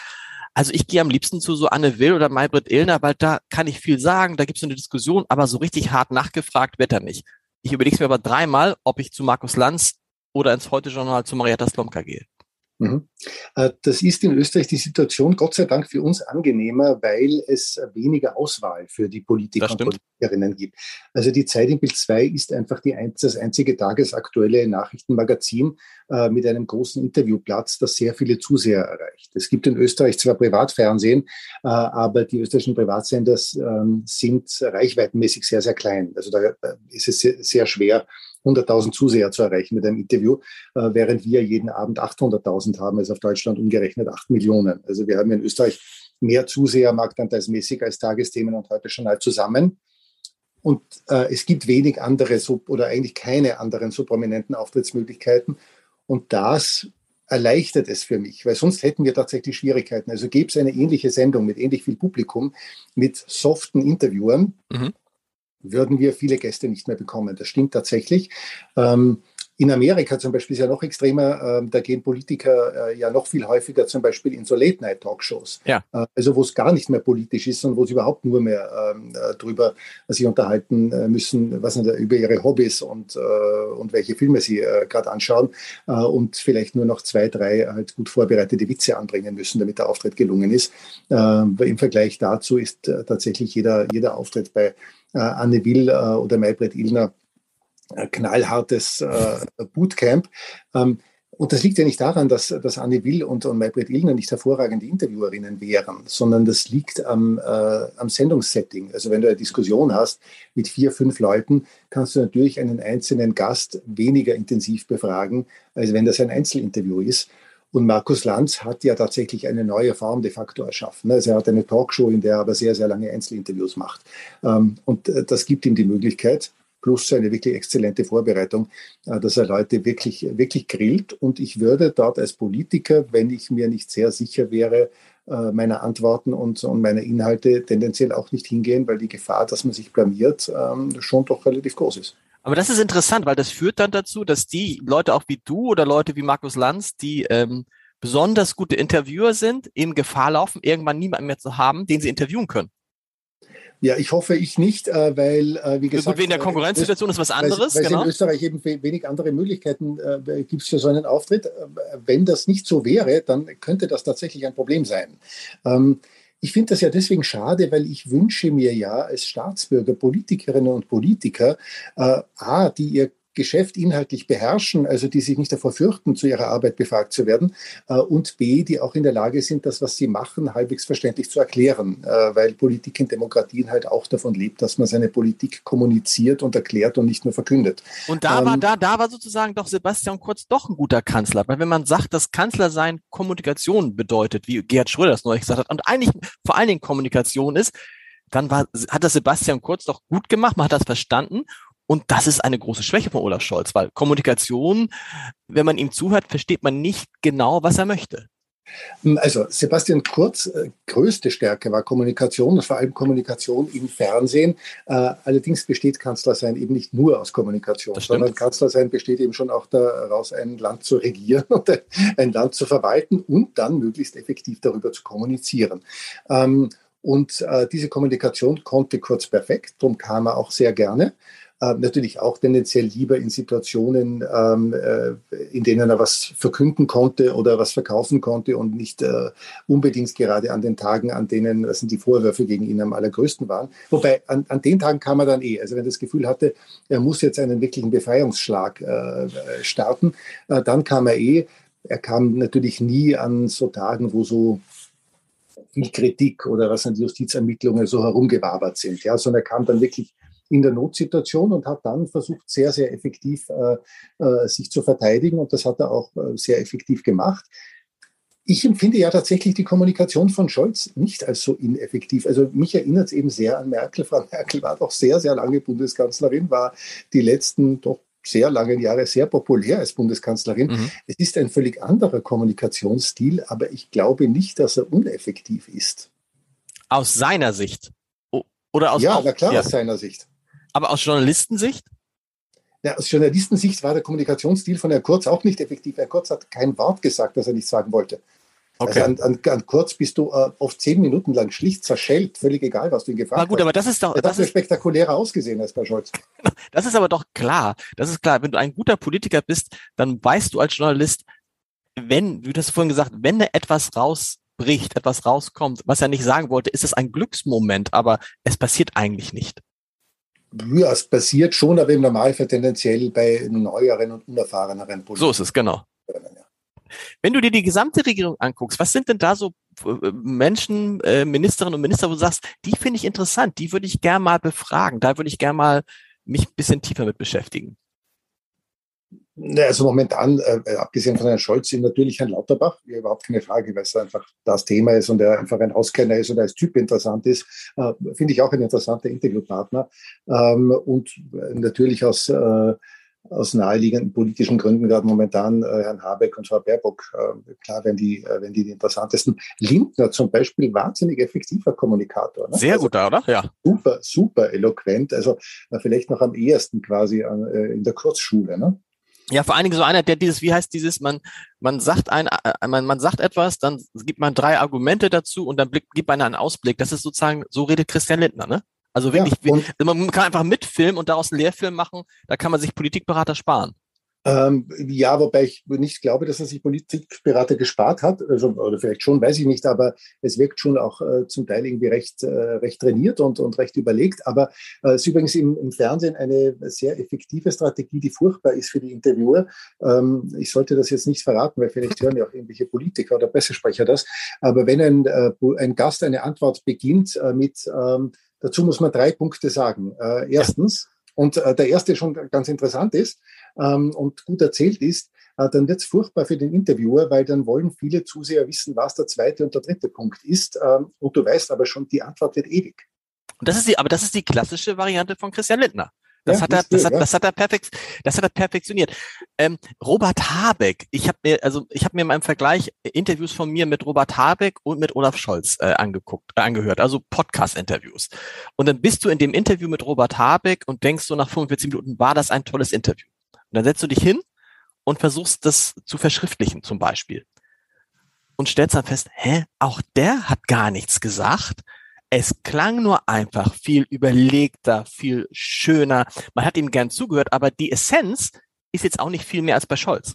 also ich gehe am liebsten zu so Anne Will oder Maybrit Illner, weil da kann ich viel sagen, da gibt es eine Diskussion, aber so richtig hart nachgefragt wird er nicht. Ich überlege mir aber dreimal, ob ich zu Markus Lanz oder ins Heute-Journal zu Marietta Slomka gehe. Mhm. Äh, das ist in Österreich die Situation Gott sei Dank für uns angenehmer, weil es weniger Auswahl für die Politiker und Politikerinnen gibt. Also die Zeit im Bild 2 ist einfach die, das einzige tagesaktuelle Nachrichtenmagazin äh, mit einem großen Interviewplatz, das sehr viele Zuseher erreicht. Es gibt in Österreich zwar Privatfernsehen, äh, aber die österreichischen Privatsender ähm, sind reichweitenmäßig sehr, sehr klein. Also da ist es sehr schwer, 100.000 Zuseher zu erreichen mit einem Interview, äh, während wir jeden Abend 800.000 haben, also auf Deutschland umgerechnet 8 Millionen. Also wir haben in Österreich mehr Zuseher marktanteilsmäßig als Tagesthemen und heute schon halt zusammen. Und äh, es gibt wenig andere so, oder eigentlich keine anderen so prominenten Auftrittsmöglichkeiten. Und das erleichtert es für mich, weil sonst hätten wir tatsächlich Schwierigkeiten. Also gäbe es eine ähnliche Sendung mit ähnlich viel Publikum, mit soften Interviewern, mhm würden wir viele Gäste nicht mehr bekommen. Das stimmt tatsächlich. Ähm, in Amerika zum Beispiel ist ja noch extremer, ähm, da gehen Politiker äh, ja noch viel häufiger zum Beispiel in so Late-Night-Talkshows. Ja. Äh, also wo es gar nicht mehr politisch ist, sondern wo sie überhaupt nur mehr ähm, äh, drüber sich unterhalten müssen, was nicht, über ihre Hobbys und, und welche Filme sie gerade anschauen und vielleicht nur noch zwei, drei halt gut vorbereitete Witze anbringen müssen, damit der Auftritt gelungen ist. Im Vergleich dazu ist tatsächlich jeder, jeder Auftritt bei Anne Will oder Maybrit Illner knallhartes äh, Bootcamp. Ähm, und das liegt ja nicht daran, dass, dass Anne Will und, und Maybrit Illner nicht hervorragende Interviewerinnen wären, sondern das liegt am, äh, am Sendungssetting. Also wenn du eine Diskussion hast mit vier, fünf Leuten, kannst du natürlich einen einzelnen Gast weniger intensiv befragen, als wenn das ein Einzelinterview ist. Und Markus Lanz hat ja tatsächlich eine neue Form de facto erschaffen. Also er hat eine Talkshow, in der er aber sehr, sehr lange Einzelinterviews macht. Ähm, und äh, das gibt ihm die Möglichkeit, plus eine wirklich exzellente Vorbereitung, äh, dass er Leute wirklich, wirklich grillt. Und ich würde dort als Politiker, wenn ich mir nicht sehr sicher wäre, äh, meiner Antworten und, und meiner Inhalte tendenziell auch nicht hingehen, weil die Gefahr, dass man sich blamiert, ähm, schon doch relativ groß ist. Aber das ist interessant, weil das führt dann dazu, dass die Leute auch wie du oder Leute wie Markus Lanz, die ähm, besonders gute Interviewer sind, in Gefahr laufen, irgendwann niemanden mehr zu haben, den sie interviewen können. Ja, ich hoffe ich nicht, äh, weil, äh, wie gesagt. Gut, wegen der äh, Konkurrenzsituation ist was anderes. Weil, weil genau. in Österreich eben wenig andere Möglichkeiten äh, gibt es für so einen Auftritt. Wenn das nicht so wäre, dann könnte das tatsächlich ein Problem sein. Ähm, ich finde das ja deswegen schade, weil ich wünsche mir ja als Staatsbürger Politikerinnen und Politiker, äh, A, die ihr Geschäft inhaltlich beherrschen, also die sich nicht davor fürchten, zu ihrer Arbeit befragt zu werden, äh, und B, die auch in der Lage sind, das, was sie machen, halbwegs verständlich zu erklären, äh, weil Politik in Demokratien halt auch davon lebt, dass man seine Politik kommuniziert und erklärt und nicht nur verkündet. Und da ähm, war, da, da war sozusagen doch Sebastian Kurz doch ein guter Kanzler, weil wenn man sagt, dass Kanzler sein Kommunikation bedeutet, wie Gerhard Schröder es neulich gesagt hat, und eigentlich vor allen Dingen Kommunikation ist, dann war, hat das Sebastian Kurz doch gut gemacht, man hat das verstanden und das ist eine große Schwäche von Olaf Scholz, weil Kommunikation, wenn man ihm zuhört, versteht man nicht genau, was er möchte. Also Sebastian Kurz äh, größte Stärke war Kommunikation und vor allem Kommunikation im Fernsehen. Äh, allerdings besteht Kanzlersein eben nicht nur aus Kommunikation, sondern Kanzlersein besteht eben schon auch daraus, ein Land zu regieren und ein Land zu verwalten und dann möglichst effektiv darüber zu kommunizieren. Ähm, und äh, diese Kommunikation konnte Kurz perfekt, darum kam er auch sehr gerne äh, natürlich auch tendenziell lieber in Situationen, ähm, äh, in denen er was verkünden konnte oder was verkaufen konnte und nicht äh, unbedingt gerade an den Tagen, an denen das sind die Vorwürfe gegen ihn am allergrößten waren. Wobei an, an den Tagen kam er dann eh. Also wenn er das Gefühl hatte, er muss jetzt einen wirklichen Befreiungsschlag äh, starten, äh, dann kam er eh er kam natürlich nie an so Tagen, wo so viel Kritik oder was an die Justizermittlungen so herumgewabert sind, ja, sondern er kam dann wirklich in der Notsituation und hat dann versucht, sehr, sehr effektiv äh, äh, sich zu verteidigen und das hat er auch äh, sehr effektiv gemacht. Ich empfinde ja tatsächlich die Kommunikation von Scholz nicht als so ineffektiv. Also mich erinnert es eben sehr an Merkel. Frau Merkel war doch sehr, sehr lange Bundeskanzlerin, war die letzten doch sehr langen Jahre sehr populär als Bundeskanzlerin. Mhm. Es ist ein völlig anderer Kommunikationsstil, aber ich glaube nicht, dass er uneffektiv ist. Aus seiner Sicht? Oder aus Ja, na klar, ja. aus seiner Sicht. Aber aus Journalistensicht? Ja, aus Journalistensicht war der Kommunikationsstil von Herrn Kurz auch nicht effektiv. Herr Kurz hat kein Wort gesagt, das er nicht sagen wollte. Okay. Also an, an, an Kurz bist du äh, oft zehn Minuten lang schlicht zerschellt, völlig egal, was du ihn gefragt hast. Na gut, aber das ist doch. Das, das ist spektakulärer ausgesehen als bei Scholz. Das ist aber doch klar. Das ist klar. Wenn du ein guter Politiker bist, dann weißt du als Journalist, wenn, wie du hast vorhin gesagt, wenn da etwas rausbricht, etwas rauskommt, was er nicht sagen wollte, ist es ein Glücksmoment, aber es passiert eigentlich nicht. Ja, es passiert schon, aber im Normalfall tendenziell bei neueren und unerfahreneren Politikern. So ist es, genau. Wenn du dir die gesamte Regierung anguckst, was sind denn da so äh, Menschen, äh, Ministerinnen und Minister, wo du sagst, die finde ich interessant, die würde ich gerne mal befragen, da würde ich gerne mal mich ein bisschen tiefer mit beschäftigen? Also momentan, äh, äh, abgesehen von Herrn Scholz, natürlich Herrn Lauterbach, überhaupt keine Frage, weil es einfach das Thema ist und er einfach ein Auskenner ist und als Typ interessant ist, äh, finde ich auch ein interessanter Interviewpartner. Ähm, und natürlich aus äh, aus naheliegenden politischen Gründen gerade momentan äh, Herrn Habeck und Frau Baerbock, äh, klar, wenn die, äh, wenn die die interessantesten. Lindner zum Beispiel, wahnsinnig effektiver Kommunikator. Ne? Sehr also, gut, oder? Ja. Super, super eloquent. Also äh, vielleicht noch am ehesten quasi äh, in der Kurzschule. Ne? Ja, vor allen Dingen so einer, der dieses, wie heißt dieses, man, man sagt ein, äh, man, man sagt etwas, dann gibt man drei Argumente dazu und dann blick, gibt man einen Ausblick. Das ist sozusagen, so redet Christian Lindner, ne? Also wirklich, ja, man kann einfach mitfilmen und daraus einen Lehrfilm machen, da kann man sich Politikberater sparen. Ähm, ja, wobei ich nicht glaube, dass er sich Politikberater gespart hat, also, oder vielleicht schon, weiß ich nicht, aber es wirkt schon auch äh, zum Teil irgendwie recht, äh, recht trainiert und, und recht überlegt. Aber äh, es ist übrigens im, im Fernsehen eine sehr effektive Strategie, die furchtbar ist für die Interviewer. Ähm, ich sollte das jetzt nicht verraten, weil vielleicht hören ja auch irgendwelche Politiker oder Pressesprecher das. Aber wenn ein, äh, ein Gast eine Antwort beginnt äh, mit ähm, Dazu muss man drei Punkte sagen. Äh, erstens, und äh, der erste schon ganz interessant ist ähm, und gut erzählt ist, äh, dann wird es furchtbar für den Interviewer, weil dann wollen viele Zuseher wissen, was der zweite und der dritte Punkt ist. Ähm, und du weißt aber schon, die Antwort wird ewig. Und das ist die, aber das ist die klassische Variante von Christian Lindner. Das, ja, hat er, das, hat, das hat er perfekt, das hat er perfektioniert. Ähm, Robert Habeck, ich habe mir, also ich habe mir in meinem Vergleich Interviews von mir mit Robert Habeck und mit Olaf Scholz äh, angeguckt, äh, angehört, also Podcast-Interviews. Und dann bist du in dem Interview mit Robert Habeck und denkst so nach 45 Minuten, war das ein tolles Interview? Und dann setzt du dich hin und versuchst das zu verschriftlichen, zum Beispiel. Und stellst dann fest, hä, auch der hat gar nichts gesagt es klang nur einfach viel überlegter, viel schöner. Man hat ihm gern zugehört, aber die Essenz ist jetzt auch nicht viel mehr als bei Scholz.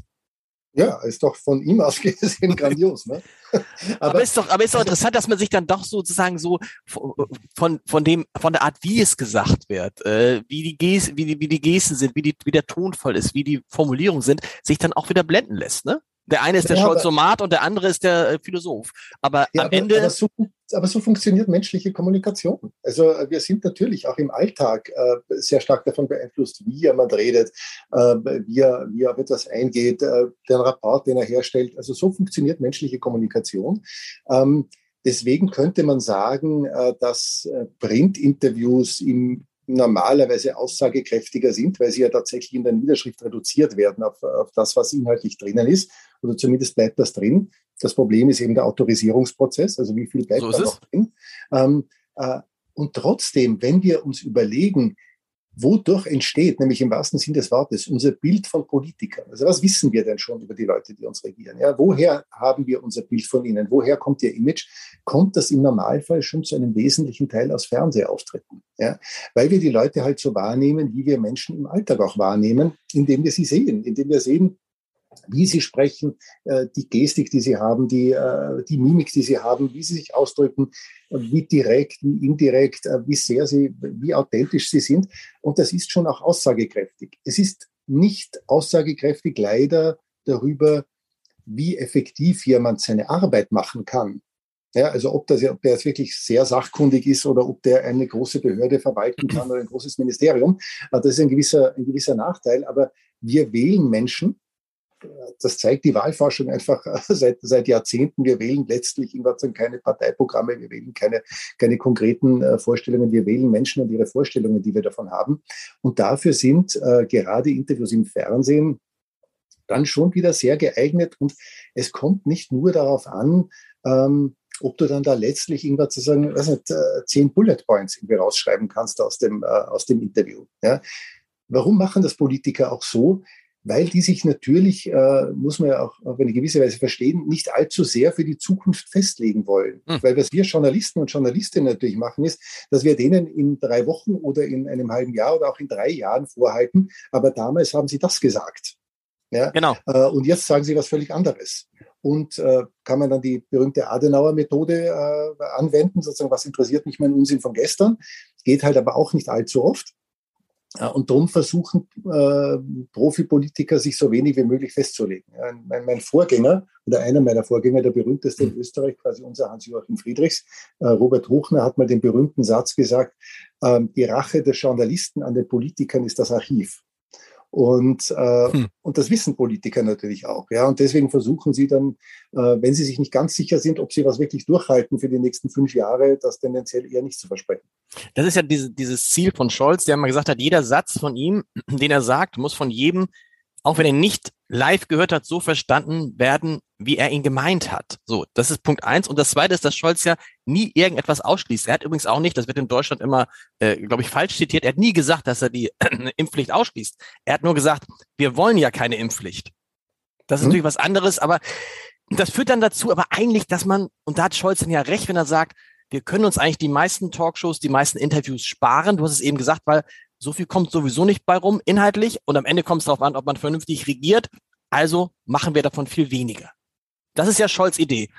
Ja, ist doch von ihm aus gesehen grandios, ne? aber, aber ist doch, aber ist doch interessant, dass man sich dann doch sozusagen so von, von dem, von der Art, wie es gesagt wird, äh, wie die Ges, wie die, wie die Gesten sind, wie die, wie der Tonfall ist, wie die Formulierungen sind, sich dann auch wieder blenden lässt, ne? Der eine ist der ja, Scholzomat und der andere ist der äh, Philosoph. Aber ja, am aber, Ende. Aber so, aber so, funktioniert menschliche Kommunikation. Also äh, wir sind natürlich auch im Alltag äh, sehr stark davon beeinflusst, wie jemand redet, äh, wie, er, wie er auf etwas eingeht, äh, den Rapport, den er herstellt. Also so funktioniert menschliche Kommunikation. Ähm, deswegen könnte man sagen, äh, dass Printinterviews im normalerweise aussagekräftiger sind, weil sie ja tatsächlich in der Niederschrift reduziert werden auf, auf das, was inhaltlich drinnen ist. Oder zumindest bleibt das drin. Das Problem ist eben der Autorisierungsprozess, also wie viel bleibt so da noch drin. Ähm, äh, und trotzdem, wenn wir uns überlegen, wodurch entsteht, nämlich im wahrsten Sinn des Wortes, unser Bild von Politikern. Also was wissen wir denn schon über die Leute, die uns regieren? Ja, woher haben wir unser Bild von ihnen? Woher kommt ihr Image? Kommt das im Normalfall schon zu einem wesentlichen Teil aus Fernsehauftritten? Ja, weil wir die Leute halt so wahrnehmen, wie wir Menschen im Alltag auch wahrnehmen, indem wir sie sehen, indem wir sehen, wie sie sprechen, äh, die Gestik, die sie haben, die, äh, die Mimik, die sie haben, wie sie sich ausdrücken, wie direkt, wie indirekt, äh, wie sehr sie, wie authentisch sie sind. Und das ist schon auch aussagekräftig. Es ist nicht aussagekräftig leider darüber, wie effektiv jemand seine Arbeit machen kann, ja, also ob, das, ob der jetzt wirklich sehr sachkundig ist oder ob der eine große Behörde verwalten kann oder ein großes Ministerium, äh, das ist ein gewisser, ein gewisser Nachteil. Aber wir wählen Menschen. Das zeigt die Wahlforschung einfach seit, seit Jahrzehnten. Wir wählen letztlich keine Parteiprogramme, wir wählen keine, keine konkreten äh, Vorstellungen. Wir wählen Menschen und ihre Vorstellungen, die wir davon haben. Und dafür sind äh, gerade Interviews im Fernsehen dann schon wieder sehr geeignet. Und es kommt nicht nur darauf an, ähm, ob du dann da letztlich irgendwas zu sagen, weiß nicht, äh, zehn Bullet Points irgendwie rausschreiben kannst aus dem, äh, aus dem Interview. Ja. Warum machen das Politiker auch so? Weil die sich natürlich, äh, muss man ja auch auf eine gewisse Weise verstehen, nicht allzu sehr für die Zukunft festlegen wollen. Mhm. Weil was wir Journalisten und Journalistinnen natürlich machen, ist, dass wir denen in drei Wochen oder in einem halben Jahr oder auch in drei Jahren vorhalten, aber damals haben sie das gesagt. Ja? Genau. Äh, und jetzt sagen sie was völlig anderes und äh, kann man dann die berühmte Adenauer-Methode äh, anwenden, sozusagen, was interessiert mich mein Unsinn von gestern, geht halt aber auch nicht allzu oft. Äh, und darum versuchen äh, Profipolitiker, sich so wenig wie möglich festzulegen. Mein, Vorgänger oder einer meiner Vorgänger, der berühmteste in Österreich, quasi unser Hans-Joachim Friedrichs, äh, Robert Hochner, hat mal den berühmten Satz gesagt, äh, die Rache der Journalisten an den Politikern ist das Archiv. Und, äh, hm. und das wissen Politiker natürlich auch. Ja? Und deswegen versuchen sie dann, äh, wenn sie sich nicht ganz sicher sind, ob sie was wirklich durchhalten für die nächsten fünf Jahre, das tendenziell eher nicht zu versprechen. Das ist ja diese, dieses Ziel von Scholz, der mal gesagt hat, jeder Satz von ihm, den er sagt, muss von jedem auch wenn er nicht live gehört hat, so verstanden werden, wie er ihn gemeint hat. So, das ist Punkt eins. Und das zweite ist, dass Scholz ja nie irgendetwas ausschließt. Er hat übrigens auch nicht, das wird in Deutschland immer, äh, glaube ich, falsch zitiert, er hat nie gesagt, dass er die äh, Impfpflicht ausschließt. Er hat nur gesagt, wir wollen ja keine Impfpflicht. Das ist mhm. natürlich was anderes, aber das führt dann dazu, aber eigentlich, dass man, und da hat Scholz dann ja recht, wenn er sagt, wir können uns eigentlich die meisten Talkshows, die meisten Interviews sparen. Du hast es eben gesagt, weil so viel kommt sowieso nicht bei rum, inhaltlich. Und am Ende kommt es darauf an, ob man vernünftig regiert. Also machen wir davon viel weniger. Das ist ja Scholz Idee.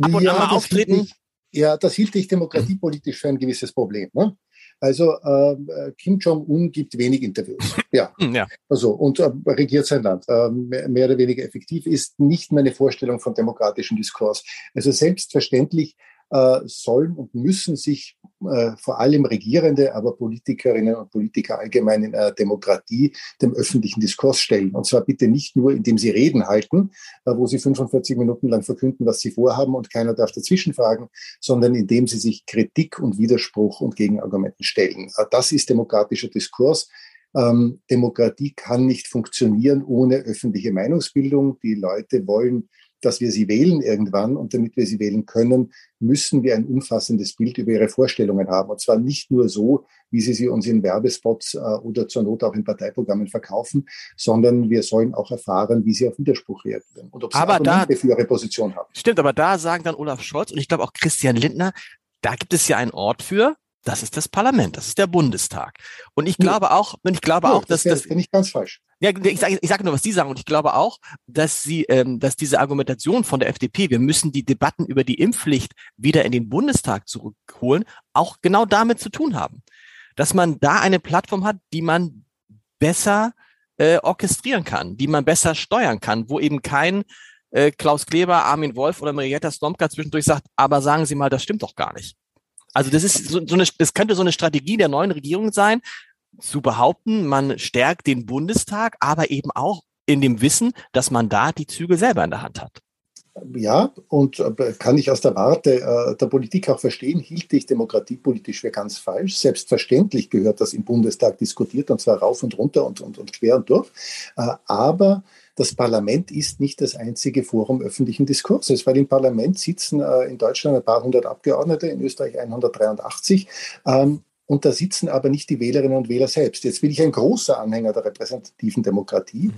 Ab und ja, an mal auftreten. Ich, ja, das hielt ich demokratiepolitisch für ein gewisses Problem. Ne? Also äh, Kim Jong-un gibt wenig Interviews. Ja. ja. Also, und äh, regiert sein Land. Äh, mehr, mehr, oder weniger effektiv ist nicht meine Vorstellung von demokratischem Diskurs. Also selbstverständlich äh, sollen und müssen sich äh, vor allem Regierende, aber Politikerinnen und Politiker allgemein in einer Demokratie dem öffentlichen Diskurs stellen. Und zwar bitte nicht nur, indem sie Reden halten, äh, wo sie 45 Minuten lang verkünden, was sie vorhaben und keiner darf dazwischen fragen, sondern indem sie sich Kritik und Widerspruch und Gegenargumenten stellen. Das ist demokratischer Diskurs. Ähm, Demokratie kann nicht funktionieren ohne öffentliche Meinungsbildung. Die Leute wollen dass wir sie wählen irgendwann. Und damit wir sie wählen können, müssen wir ein umfassendes Bild über ihre Vorstellungen haben. Und zwar nicht nur so, wie sie sie uns in Werbespots äh, oder zur Not auch in Parteiprogrammen verkaufen, sondern wir sollen auch erfahren, wie sie auf Widerspruch reagieren und ob sie aber da, für ihre Position haben. Stimmt, aber da sagen dann Olaf Scholz und ich glaube auch Christian Lindner, da gibt es ja einen Ort für, das ist das Parlament, das ist der Bundestag. Und ich glaube auch, und ich glaube ja, auch, dass das, das finde ich ganz falsch. Ja, ich sage ich sag nur, was die sagen. Und ich glaube auch, dass sie, ähm, dass diese Argumentation von der FDP, wir müssen die Debatten über die Impfpflicht wieder in den Bundestag zurückholen, auch genau damit zu tun haben. Dass man da eine Plattform hat, die man besser äh, orchestrieren kann, die man besser steuern kann, wo eben kein äh, Klaus Kleber, Armin Wolf oder Marietta Slomka zwischendurch sagt, aber sagen Sie mal, das stimmt doch gar nicht. Also das ist so, so eine, das könnte so eine Strategie der neuen Regierung sein, zu behaupten, man stärkt den Bundestag, aber eben auch in dem Wissen, dass man da die Zügel selber in der Hand hat. Ja, und äh, kann ich aus der Warte äh, der Politik auch verstehen, hielt ich demokratiepolitisch für ganz falsch. Selbstverständlich gehört das im Bundestag diskutiert, und zwar rauf und runter und, und, und quer und durch. Äh, aber das Parlament ist nicht das einzige Forum öffentlichen Diskurses, weil im Parlament sitzen in Deutschland ein paar hundert Abgeordnete, in Österreich 183. Und da sitzen aber nicht die Wählerinnen und Wähler selbst. Jetzt bin ich ein großer Anhänger der repräsentativen Demokratie. Mhm.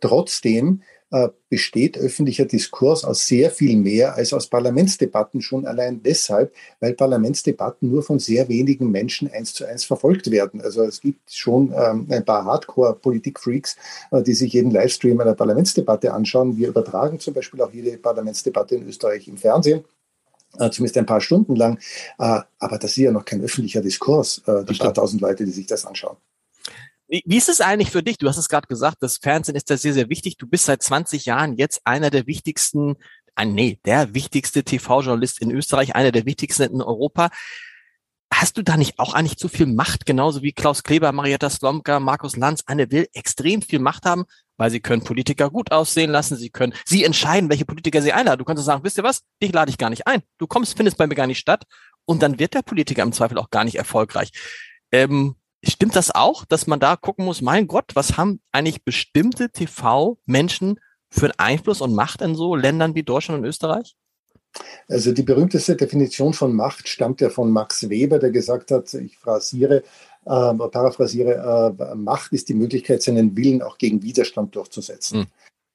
Trotzdem äh, besteht öffentlicher Diskurs aus sehr viel mehr als aus Parlamentsdebatten schon allein deshalb, weil Parlamentsdebatten nur von sehr wenigen Menschen eins zu eins verfolgt werden. Also es gibt schon ähm, ein paar Hardcore-Politik-Freaks, äh, die sich jeden Livestream einer Parlamentsdebatte anschauen. Wir übertragen zum Beispiel auch jede Parlamentsdebatte in Österreich im Fernsehen zumindest ein paar Stunden lang. Äh, aber das ist ja noch kein öffentlicher Diskurs, äh, die paar tausend Leute, die sich das anschauen. Wie ist es eigentlich für dich? Du hast es gerade gesagt, das Fernsehen ist da sehr, sehr wichtig. Du bist seit 20 Jahren jetzt einer der wichtigsten, äh, nee, der wichtigste TV-Journalist in Österreich, einer der wichtigsten in Europa. Hast du da nicht auch eigentlich zu viel Macht, genauso wie Klaus Kleber, Marietta Slomka, Markus Lanz? Eine will extrem viel Macht haben, weil sie können Politiker gut aussehen lassen, sie können, sie entscheiden, welche Politiker sie einladen. Du kannst sagen, wisst ihr was? Dich lade ich gar nicht ein. Du kommst, findest bei mir gar nicht statt und dann wird der Politiker im Zweifel auch gar nicht erfolgreich. Ähm, stimmt das auch, dass man da gucken muss, mein Gott, was haben eigentlich bestimmte TV-Menschen für einen Einfluss und Macht in so Ländern wie Deutschland und Österreich? Also die berühmteste Definition von Macht stammt ja von Max Weber, der gesagt hat, ich phrasiere, äh, paraphrasiere, äh, Macht ist die Möglichkeit, seinen Willen auch gegen Widerstand durchzusetzen. Mhm.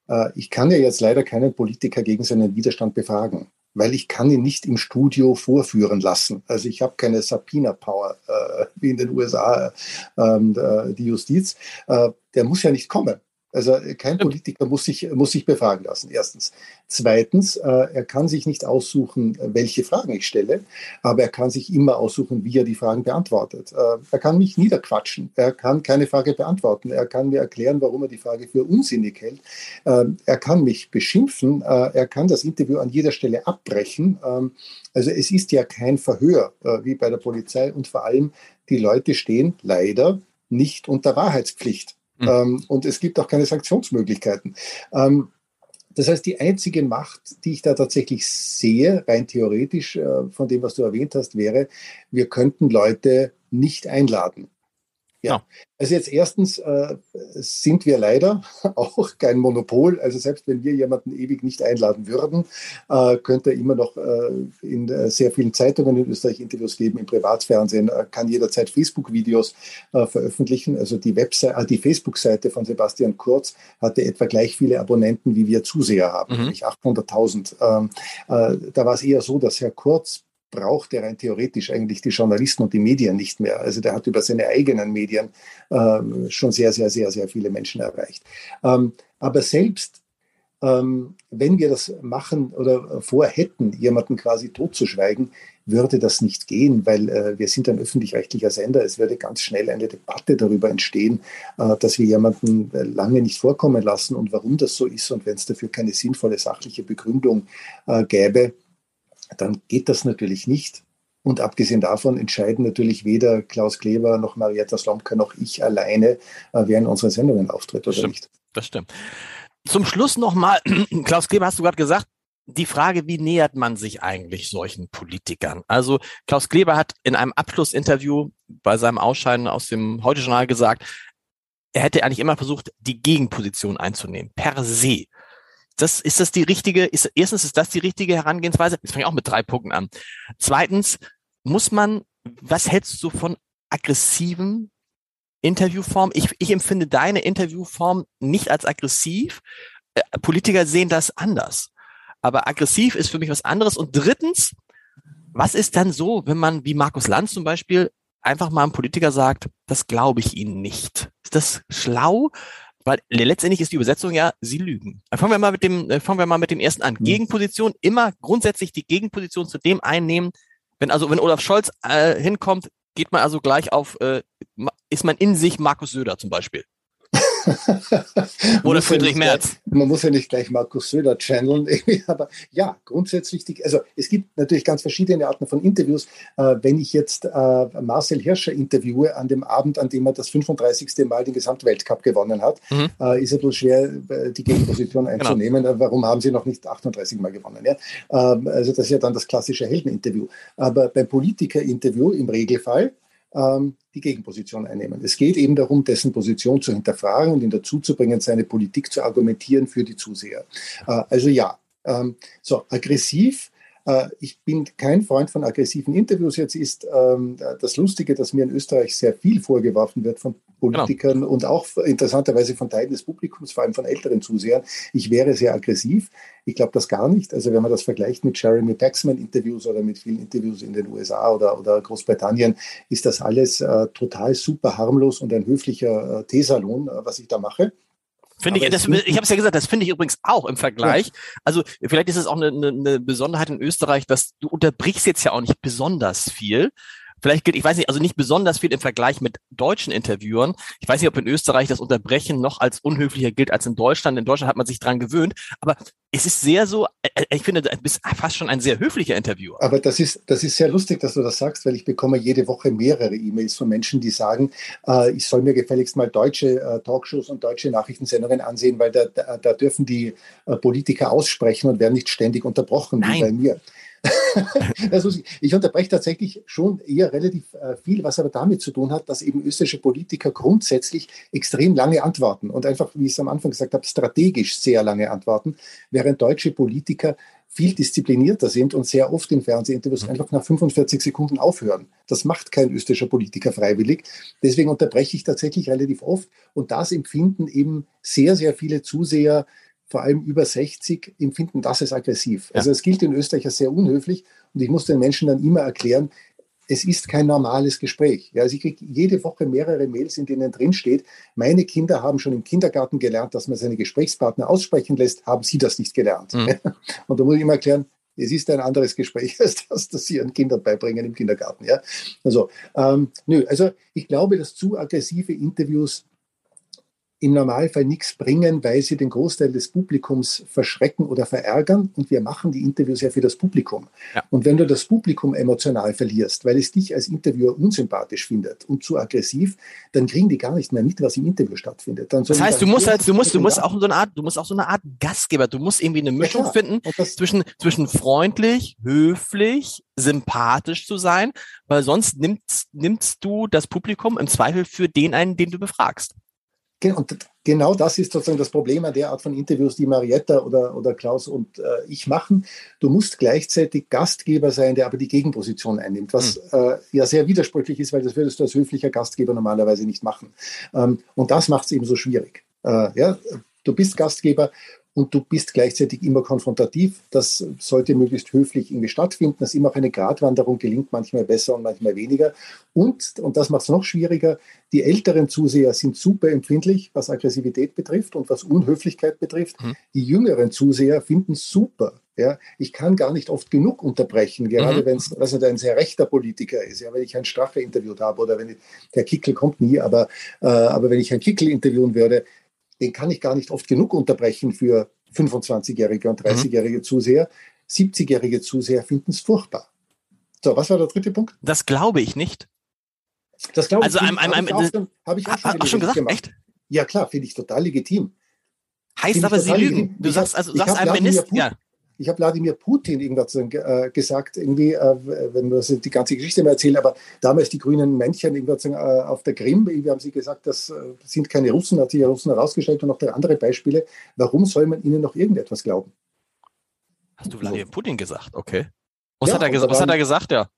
Äh, ich kann ja jetzt leider keinen Politiker gegen seinen Widerstand befragen weil ich kann ihn nicht im Studio vorführen lassen. Also ich habe keine Subpoena-Power äh, wie in den USA ähm, äh, die Justiz. Äh, der muss ja nicht kommen. Also äh, kein Politiker muss sich, muss sich befragen lassen, erstens. Zweitens, äh, er kann sich nicht aussuchen, welche Fragen ich stelle, aber er kann sich immer aussuchen, wie er die Fragen beantwortet. Äh, er kann mich niederquatschen, er kann keine Frage beantworten, er kann mir erklären, warum er die Frage für unsinnig hält, äh, er kann mich beschimpfen, äh, er kann das Interview an jeder Stelle abbrechen. Ähm, also es ist ja kein Verhör äh, wie bei der Polizei und vor allem die Leute stehen leider nicht unter Wahrheitspflicht. Mhm. Ähm, und es gibt auch keine Sanktionsmöglichkeiten. Ähm, das heißt, die einzige Macht, die ich da tatsächlich sehe, rein theoretisch äh, von dem, was du erwähnt hast, wäre, wir könnten Leute nicht einladen. Ja. Also jetzt erstens äh, sind wir leider auch kein Monopol. Also selbst wenn wir jemanden ewig nicht einladen würden, äh, könnte er immer noch äh, in äh, sehr vielen Zeitungen in Österreich Interviews geben, im Privatfernsehen, äh, kann jederzeit Facebook-Videos äh, veröffentlichen. Also die Website, die Facebook-Seite von Sebastian Kurz hatte etwa gleich viele Abonnenten, wie wir Zuseher haben, mhm. nämlich 800.000. Ähm, da war es eher so, dass Herr Kurz braucht er rein theoretisch eigentlich die Journalisten und die Medien nicht mehr. Also der hat über seine eigenen Medien ähm, schon sehr, sehr, sehr, sehr viele Menschen erreicht. Ähm, aber selbst ähm, wenn wir das machen oder vorhätten, jemanden quasi totzuschweigen, würde das nicht gehen, weil äh, wir sind ein öffentlich-rechtlicher Sender. Es würde ganz schnell eine Debatte darüber entstehen, äh, dass wir jemanden äh, lange nicht vorkommen lassen und warum das so ist und wenn es dafür keine sinnvolle sachliche Begründung äh, gäbe, dann geht das natürlich nicht. Und abgesehen davon entscheiden natürlich weder Klaus Kleber noch Marietta Slomka noch ich alleine, äh, wer in unseren Sendungen auftritt oder das nicht. Das stimmt. Zum Schluss nochmal, Klaus Kleber, hast du gerade gesagt, die Frage, wie nähert man sich eigentlich solchen Politikern? Also Klaus Kleber hat in einem Abschlussinterview bei seinem Ausscheiden aus dem Heute-Journal gesagt, er hätte eigentlich immer versucht, die Gegenposition einzunehmen, per se das, ist das die richtige, ist, erstens ist das die richtige Herangehensweise? Jetzt fange ich auch mit drei Punkten an. Zweitens, muss man, was hältst du von aggressiven Interviewformen? Ich, ich empfinde deine Interviewform nicht als aggressiv. Äh, Politiker sehen das anders. Aber aggressiv ist für mich was anderes. Und drittens, was ist dann so, wenn man, wie Markus Lanz zum Beispiel, einfach mal einem Politiker sagt, das glaube ich Ihnen nicht? Ist das schlau? Weil letztendlich ist die Übersetzung ja, sie lügen. Fangen wir mal mit dem, äh, fangen wir mal mit dem ersten an. Mhm. Gegenposition, immer grundsätzlich die Gegenposition zu dem einnehmen. Wenn also, wenn Olaf Scholz äh, hinkommt, geht man also gleich auf, äh, ist man in sich Markus Söder zum Beispiel. Oder Friedrich ja Merz. man muss ja nicht gleich Markus Söder channeln, aber ja, grundsätzlich, die, also es gibt natürlich ganz verschiedene Arten von Interviews. Äh, wenn ich jetzt äh, Marcel Hirscher interviewe an dem Abend, an dem er das 35. Mal den Gesamtweltcup gewonnen hat, mhm. äh, ist es wohl schwer, äh, die Gegenposition genau. einzunehmen. Genau. Warum haben sie noch nicht 38 Mal gewonnen? Ja? Ähm, also das ist ja dann das klassische Heldeninterview. Aber beim Politikerinterview im Regelfall ähm, die Gegenposition einnehmen. Es geht eben darum, dessen Position zu hinterfragen und ihn dazu zu bringen, seine Politik zu argumentieren für die Zuseher. Äh, also ja, ähm, so aggressiv ich bin kein Freund von aggressiven Interviews. Jetzt ist ähm, das Lustige, dass mir in Österreich sehr viel vorgeworfen wird von Politikern genau. und auch interessanterweise von Teilen des Publikums, vor allem von älteren Zusehern. Ich wäre sehr aggressiv. Ich glaube das gar nicht. Also wenn man das vergleicht mit Jeremy Paxman-Interviews oder mit vielen Interviews in den USA oder, oder Großbritannien, ist das alles äh, total super harmlos und ein höflicher äh, Teesalon, äh, was ich da mache. Finde ich, das, ich habe es ja gesagt, das finde ich übrigens auch im Vergleich. Ja. Also vielleicht ist es auch eine, eine, eine Besonderheit in Österreich, dass du unterbrichst jetzt ja auch nicht besonders viel. Vielleicht gilt, ich weiß nicht, also nicht besonders viel im Vergleich mit deutschen Interviewern. Ich weiß nicht, ob in Österreich das Unterbrechen noch als unhöflicher gilt als in Deutschland. In Deutschland hat man sich dran gewöhnt. Aber es ist sehr so, äh, ich finde, du bist fast schon ein sehr höflicher Interviewer. Aber das ist, das ist sehr lustig, dass du das sagst, weil ich bekomme jede Woche mehrere E-Mails von Menschen, die sagen, äh, ich soll mir gefälligst mal deutsche äh, Talkshows und deutsche Nachrichtensendungen ansehen, weil da, da, da dürfen die äh, Politiker aussprechen und werden nicht ständig unterbrochen Nein. wie bei mir. also ich unterbreche tatsächlich schon eher relativ äh, viel, was aber damit zu tun hat, dass eben österreichische Politiker grundsätzlich extrem lange antworten und einfach, wie ich es am Anfang gesagt habe, strategisch sehr lange antworten, während deutsche Politiker viel disziplinierter sind und sehr oft in Fernsehinterviews mhm. einfach nach 45 Sekunden aufhören. Das macht kein österreichischer Politiker freiwillig. Deswegen unterbreche ich tatsächlich relativ oft und das empfinden eben sehr, sehr viele Zuseher vor allem über 60, empfinden das als aggressiv. Ja. Also es gilt in Österreich als sehr unhöflich und ich muss den Menschen dann immer erklären, es ist kein normales Gespräch. Ja, also ich kriege jede Woche mehrere Mails, in denen drin steht, meine Kinder haben schon im Kindergarten gelernt, dass man seine Gesprächspartner aussprechen lässt, haben sie das nicht gelernt. Mhm. Und da muss ich immer erklären, es ist ein anderes Gespräch als das, das Sie Ihren Kindern beibringen im Kindergarten. Ja? Also, ähm, nö, also ich glaube, dass zu aggressive Interviews im Normalfall nichts bringen, weil sie den Großteil des Publikums verschrecken oder verärgern. Und wir machen die Interviews ja für das Publikum. Ja. Und wenn du das Publikum emotional verlierst, weil es dich als Interviewer unsympathisch findet und zu aggressiv, dann kriegen die gar nicht mehr mit, was im Interview stattfindet. das heißt, du musst halt, du musst, du musst auch so eine Art, du musst auch so eine Art Gastgeber, du musst irgendwie eine Mischung ja, finden zwischen, zwischen freundlich, höflich, sympathisch zu sein, weil sonst nimmst, nimmst du das Publikum im Zweifel für den einen, den du befragst. Und genau das ist sozusagen das Problem an der Art von Interviews, die Marietta oder, oder Klaus und äh, ich machen. Du musst gleichzeitig Gastgeber sein, der aber die Gegenposition einnimmt, was mhm. äh, ja sehr widersprüchlich ist, weil das würdest du als höflicher Gastgeber normalerweise nicht machen. Ähm, und das macht es eben so schwierig. Äh, ja, du bist Gastgeber und du bist gleichzeitig immer konfrontativ. Das sollte möglichst höflich irgendwie stattfinden. Das ist immer auch eine Gratwanderung, gelingt manchmal besser und manchmal weniger. Und, und das macht es noch schwieriger, die älteren Zuseher sind super empfindlich, was Aggressivität betrifft und was Unhöflichkeit betrifft. Mhm. Die jüngeren Zuseher finden es super. Ja, ich kann gar nicht oft genug unterbrechen, gerade mhm. wenn es also ein sehr rechter Politiker ist. Ja, wenn ich einen Strache interviewt habe oder wenn ich, der Kickel kommt nie, aber, äh, aber wenn ich einen Kickel interviewen würde, den kann ich gar nicht oft genug unterbrechen für 25-jährige und 30-jährige mhm. Zuseher. 70-jährige Zuseher finden es furchtbar. So, was war der dritte Punkt? Das glaube ich nicht. Das glaube also ich, einem, einem, habe ich, auch, hab ich auch schon, schon gesagt. Gemacht. Echt? Ja, klar, finde ich total legitim. Heißt aber, Sie lügen. Du sagst, also, sagst einem Minister. Ja. Ich habe Wladimir Putin irgendwas äh, gesagt, irgendwie, äh, wenn wir die ganze Geschichte mal erzählen, aber damals die grünen Männchen irgendwas äh, auf der Krim, irgendwie haben sie gesagt, das äh, sind keine Russen, hat sich ja Russen herausgestellt und noch andere Beispiele. Warum soll man ihnen noch irgendetwas glauben? Hast du Wladimir so. Putin gesagt? Okay. Was, ja, hat, er was hat er gesagt, ja?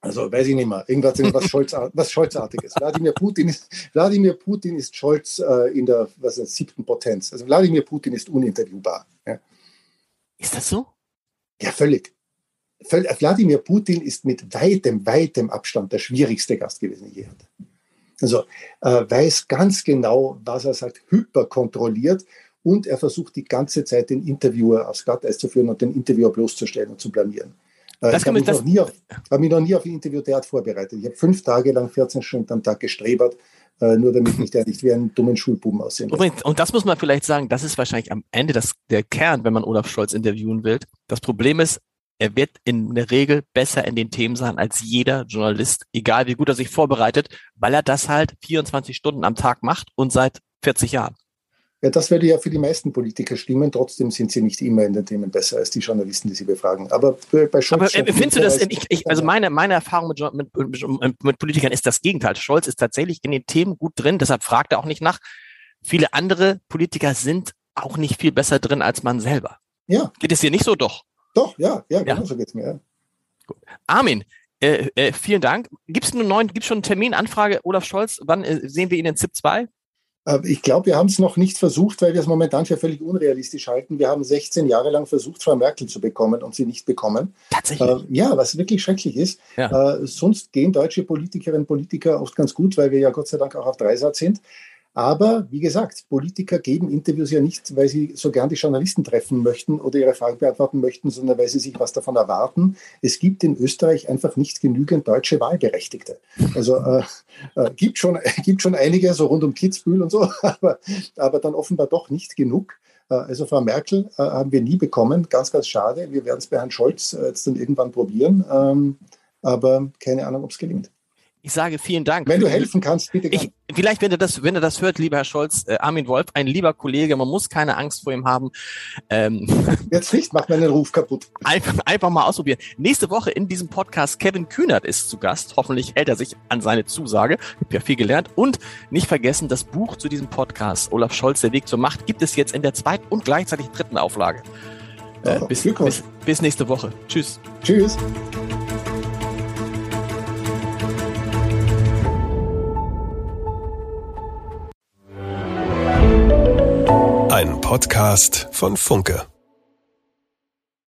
Also weiß ich nicht mehr, irgendwas, was, Scholz, was Scholzartiges. Wladimir Putin ist, Wladimir Putin ist Scholz äh, in der was ist, siebten Potenz. Also Wladimir Putin ist uninterviewbar. Ja. Ist das so? Ja, völlig. Wladimir Putin ist mit weitem, weitem Abstand der schwierigste Gast gewesen, den ich je hatte. Also äh, weiß ganz genau, was er sagt, hyperkontrolliert und er versucht die ganze Zeit den Interviewer aufs Glatteis zu führen und den Interviewer bloßzustellen und zu blamieren. Äh, das ich habe mich, noch nie auf, hab mich noch nie auf ein Interview derart vorbereitet. Ich habe fünf Tage lang 14 Stunden am Tag gestrebert, äh, nur damit ich der nicht wie einen dummen Schulbuben aussehen Übrigens, und das muss man vielleicht sagen, das ist wahrscheinlich am Ende das, der Kern, wenn man Olaf Scholz interviewen will. Das Problem ist, er wird in der Regel besser in den Themen sein als jeder Journalist, egal wie gut er sich vorbereitet, weil er das halt 24 Stunden am Tag macht und seit 40 Jahren. Ja, das würde ja für die meisten Politiker stimmen. Trotzdem sind sie nicht immer in den Themen besser als die Journalisten, die sie befragen. Aber bei Scholz. Aber äh, findest du das? Ich, ich, also meine, meine Erfahrung mit, mit, mit, Politikern ist das Gegenteil. Scholz ist tatsächlich in den Themen gut drin, deshalb fragt er auch nicht nach. Viele andere Politiker sind auch nicht viel besser drin als man selber. Ja. Geht es dir nicht so doch? Doch, ja, ja, genau ja. so geht es mir. Ja. Gut. Armin, äh, äh, vielen Dank. Gibt es einen neuen, gibt schon einen Termin, Anfrage, Olaf Scholz? Wann äh, sehen wir ihn in ZIP 2? Äh, ich glaube, wir haben es noch nicht versucht, weil wir es momentan für völlig unrealistisch halten. Wir haben 16 Jahre lang versucht, Frau Merkel zu bekommen und sie nicht bekommen. Tatsächlich? Äh, ja, was wirklich schrecklich ist. Ja. Äh, sonst gehen deutsche Politikerinnen und Politiker oft ganz gut, weil wir ja Gott sei Dank auch auf Dreisatz sind. Aber wie gesagt, Politiker geben Interviews ja nicht, weil sie so gern die Journalisten treffen möchten oder ihre Fragen beantworten möchten, sondern weil sie sich was davon erwarten. Es gibt in Österreich einfach nicht genügend deutsche Wahlberechtigte. Also äh, äh, gibt, schon, gibt schon einige, so rund um Kitzbühel und so, aber, aber dann offenbar doch nicht genug. Äh, also Frau Merkel äh, haben wir nie bekommen. Ganz, ganz schade. Wir werden es bei Herrn Scholz äh, jetzt dann irgendwann probieren. Ähm, aber keine Ahnung, ob es gelingt. Ich sage vielen Dank. Wenn du helfen kannst, bitte. Ich, vielleicht, wenn du das, wenn du das hört, lieber Herr Scholz, äh, Armin Wolf, ein lieber Kollege, man muss keine Angst vor ihm haben. Ähm, Jetzt nicht, macht meinen Ruf kaputt. Einfach, einfach mal ausprobieren. Nächste Woche in diesem Podcast Kevin Kühnert ist zu Gast. Hoffentlich hält er sich an seine Zusage. Ich habe ja viel gelernt. Und nicht vergessen, das Buch zu diesem Podcast, Olaf Scholz, der Weg zur Macht, gibt es jetzt in der zweiten und gleichzeitig dritten Auflage. Äh, bis, bis, bis nächste Woche. Tschüss. Tschüss. Podcast von Funke.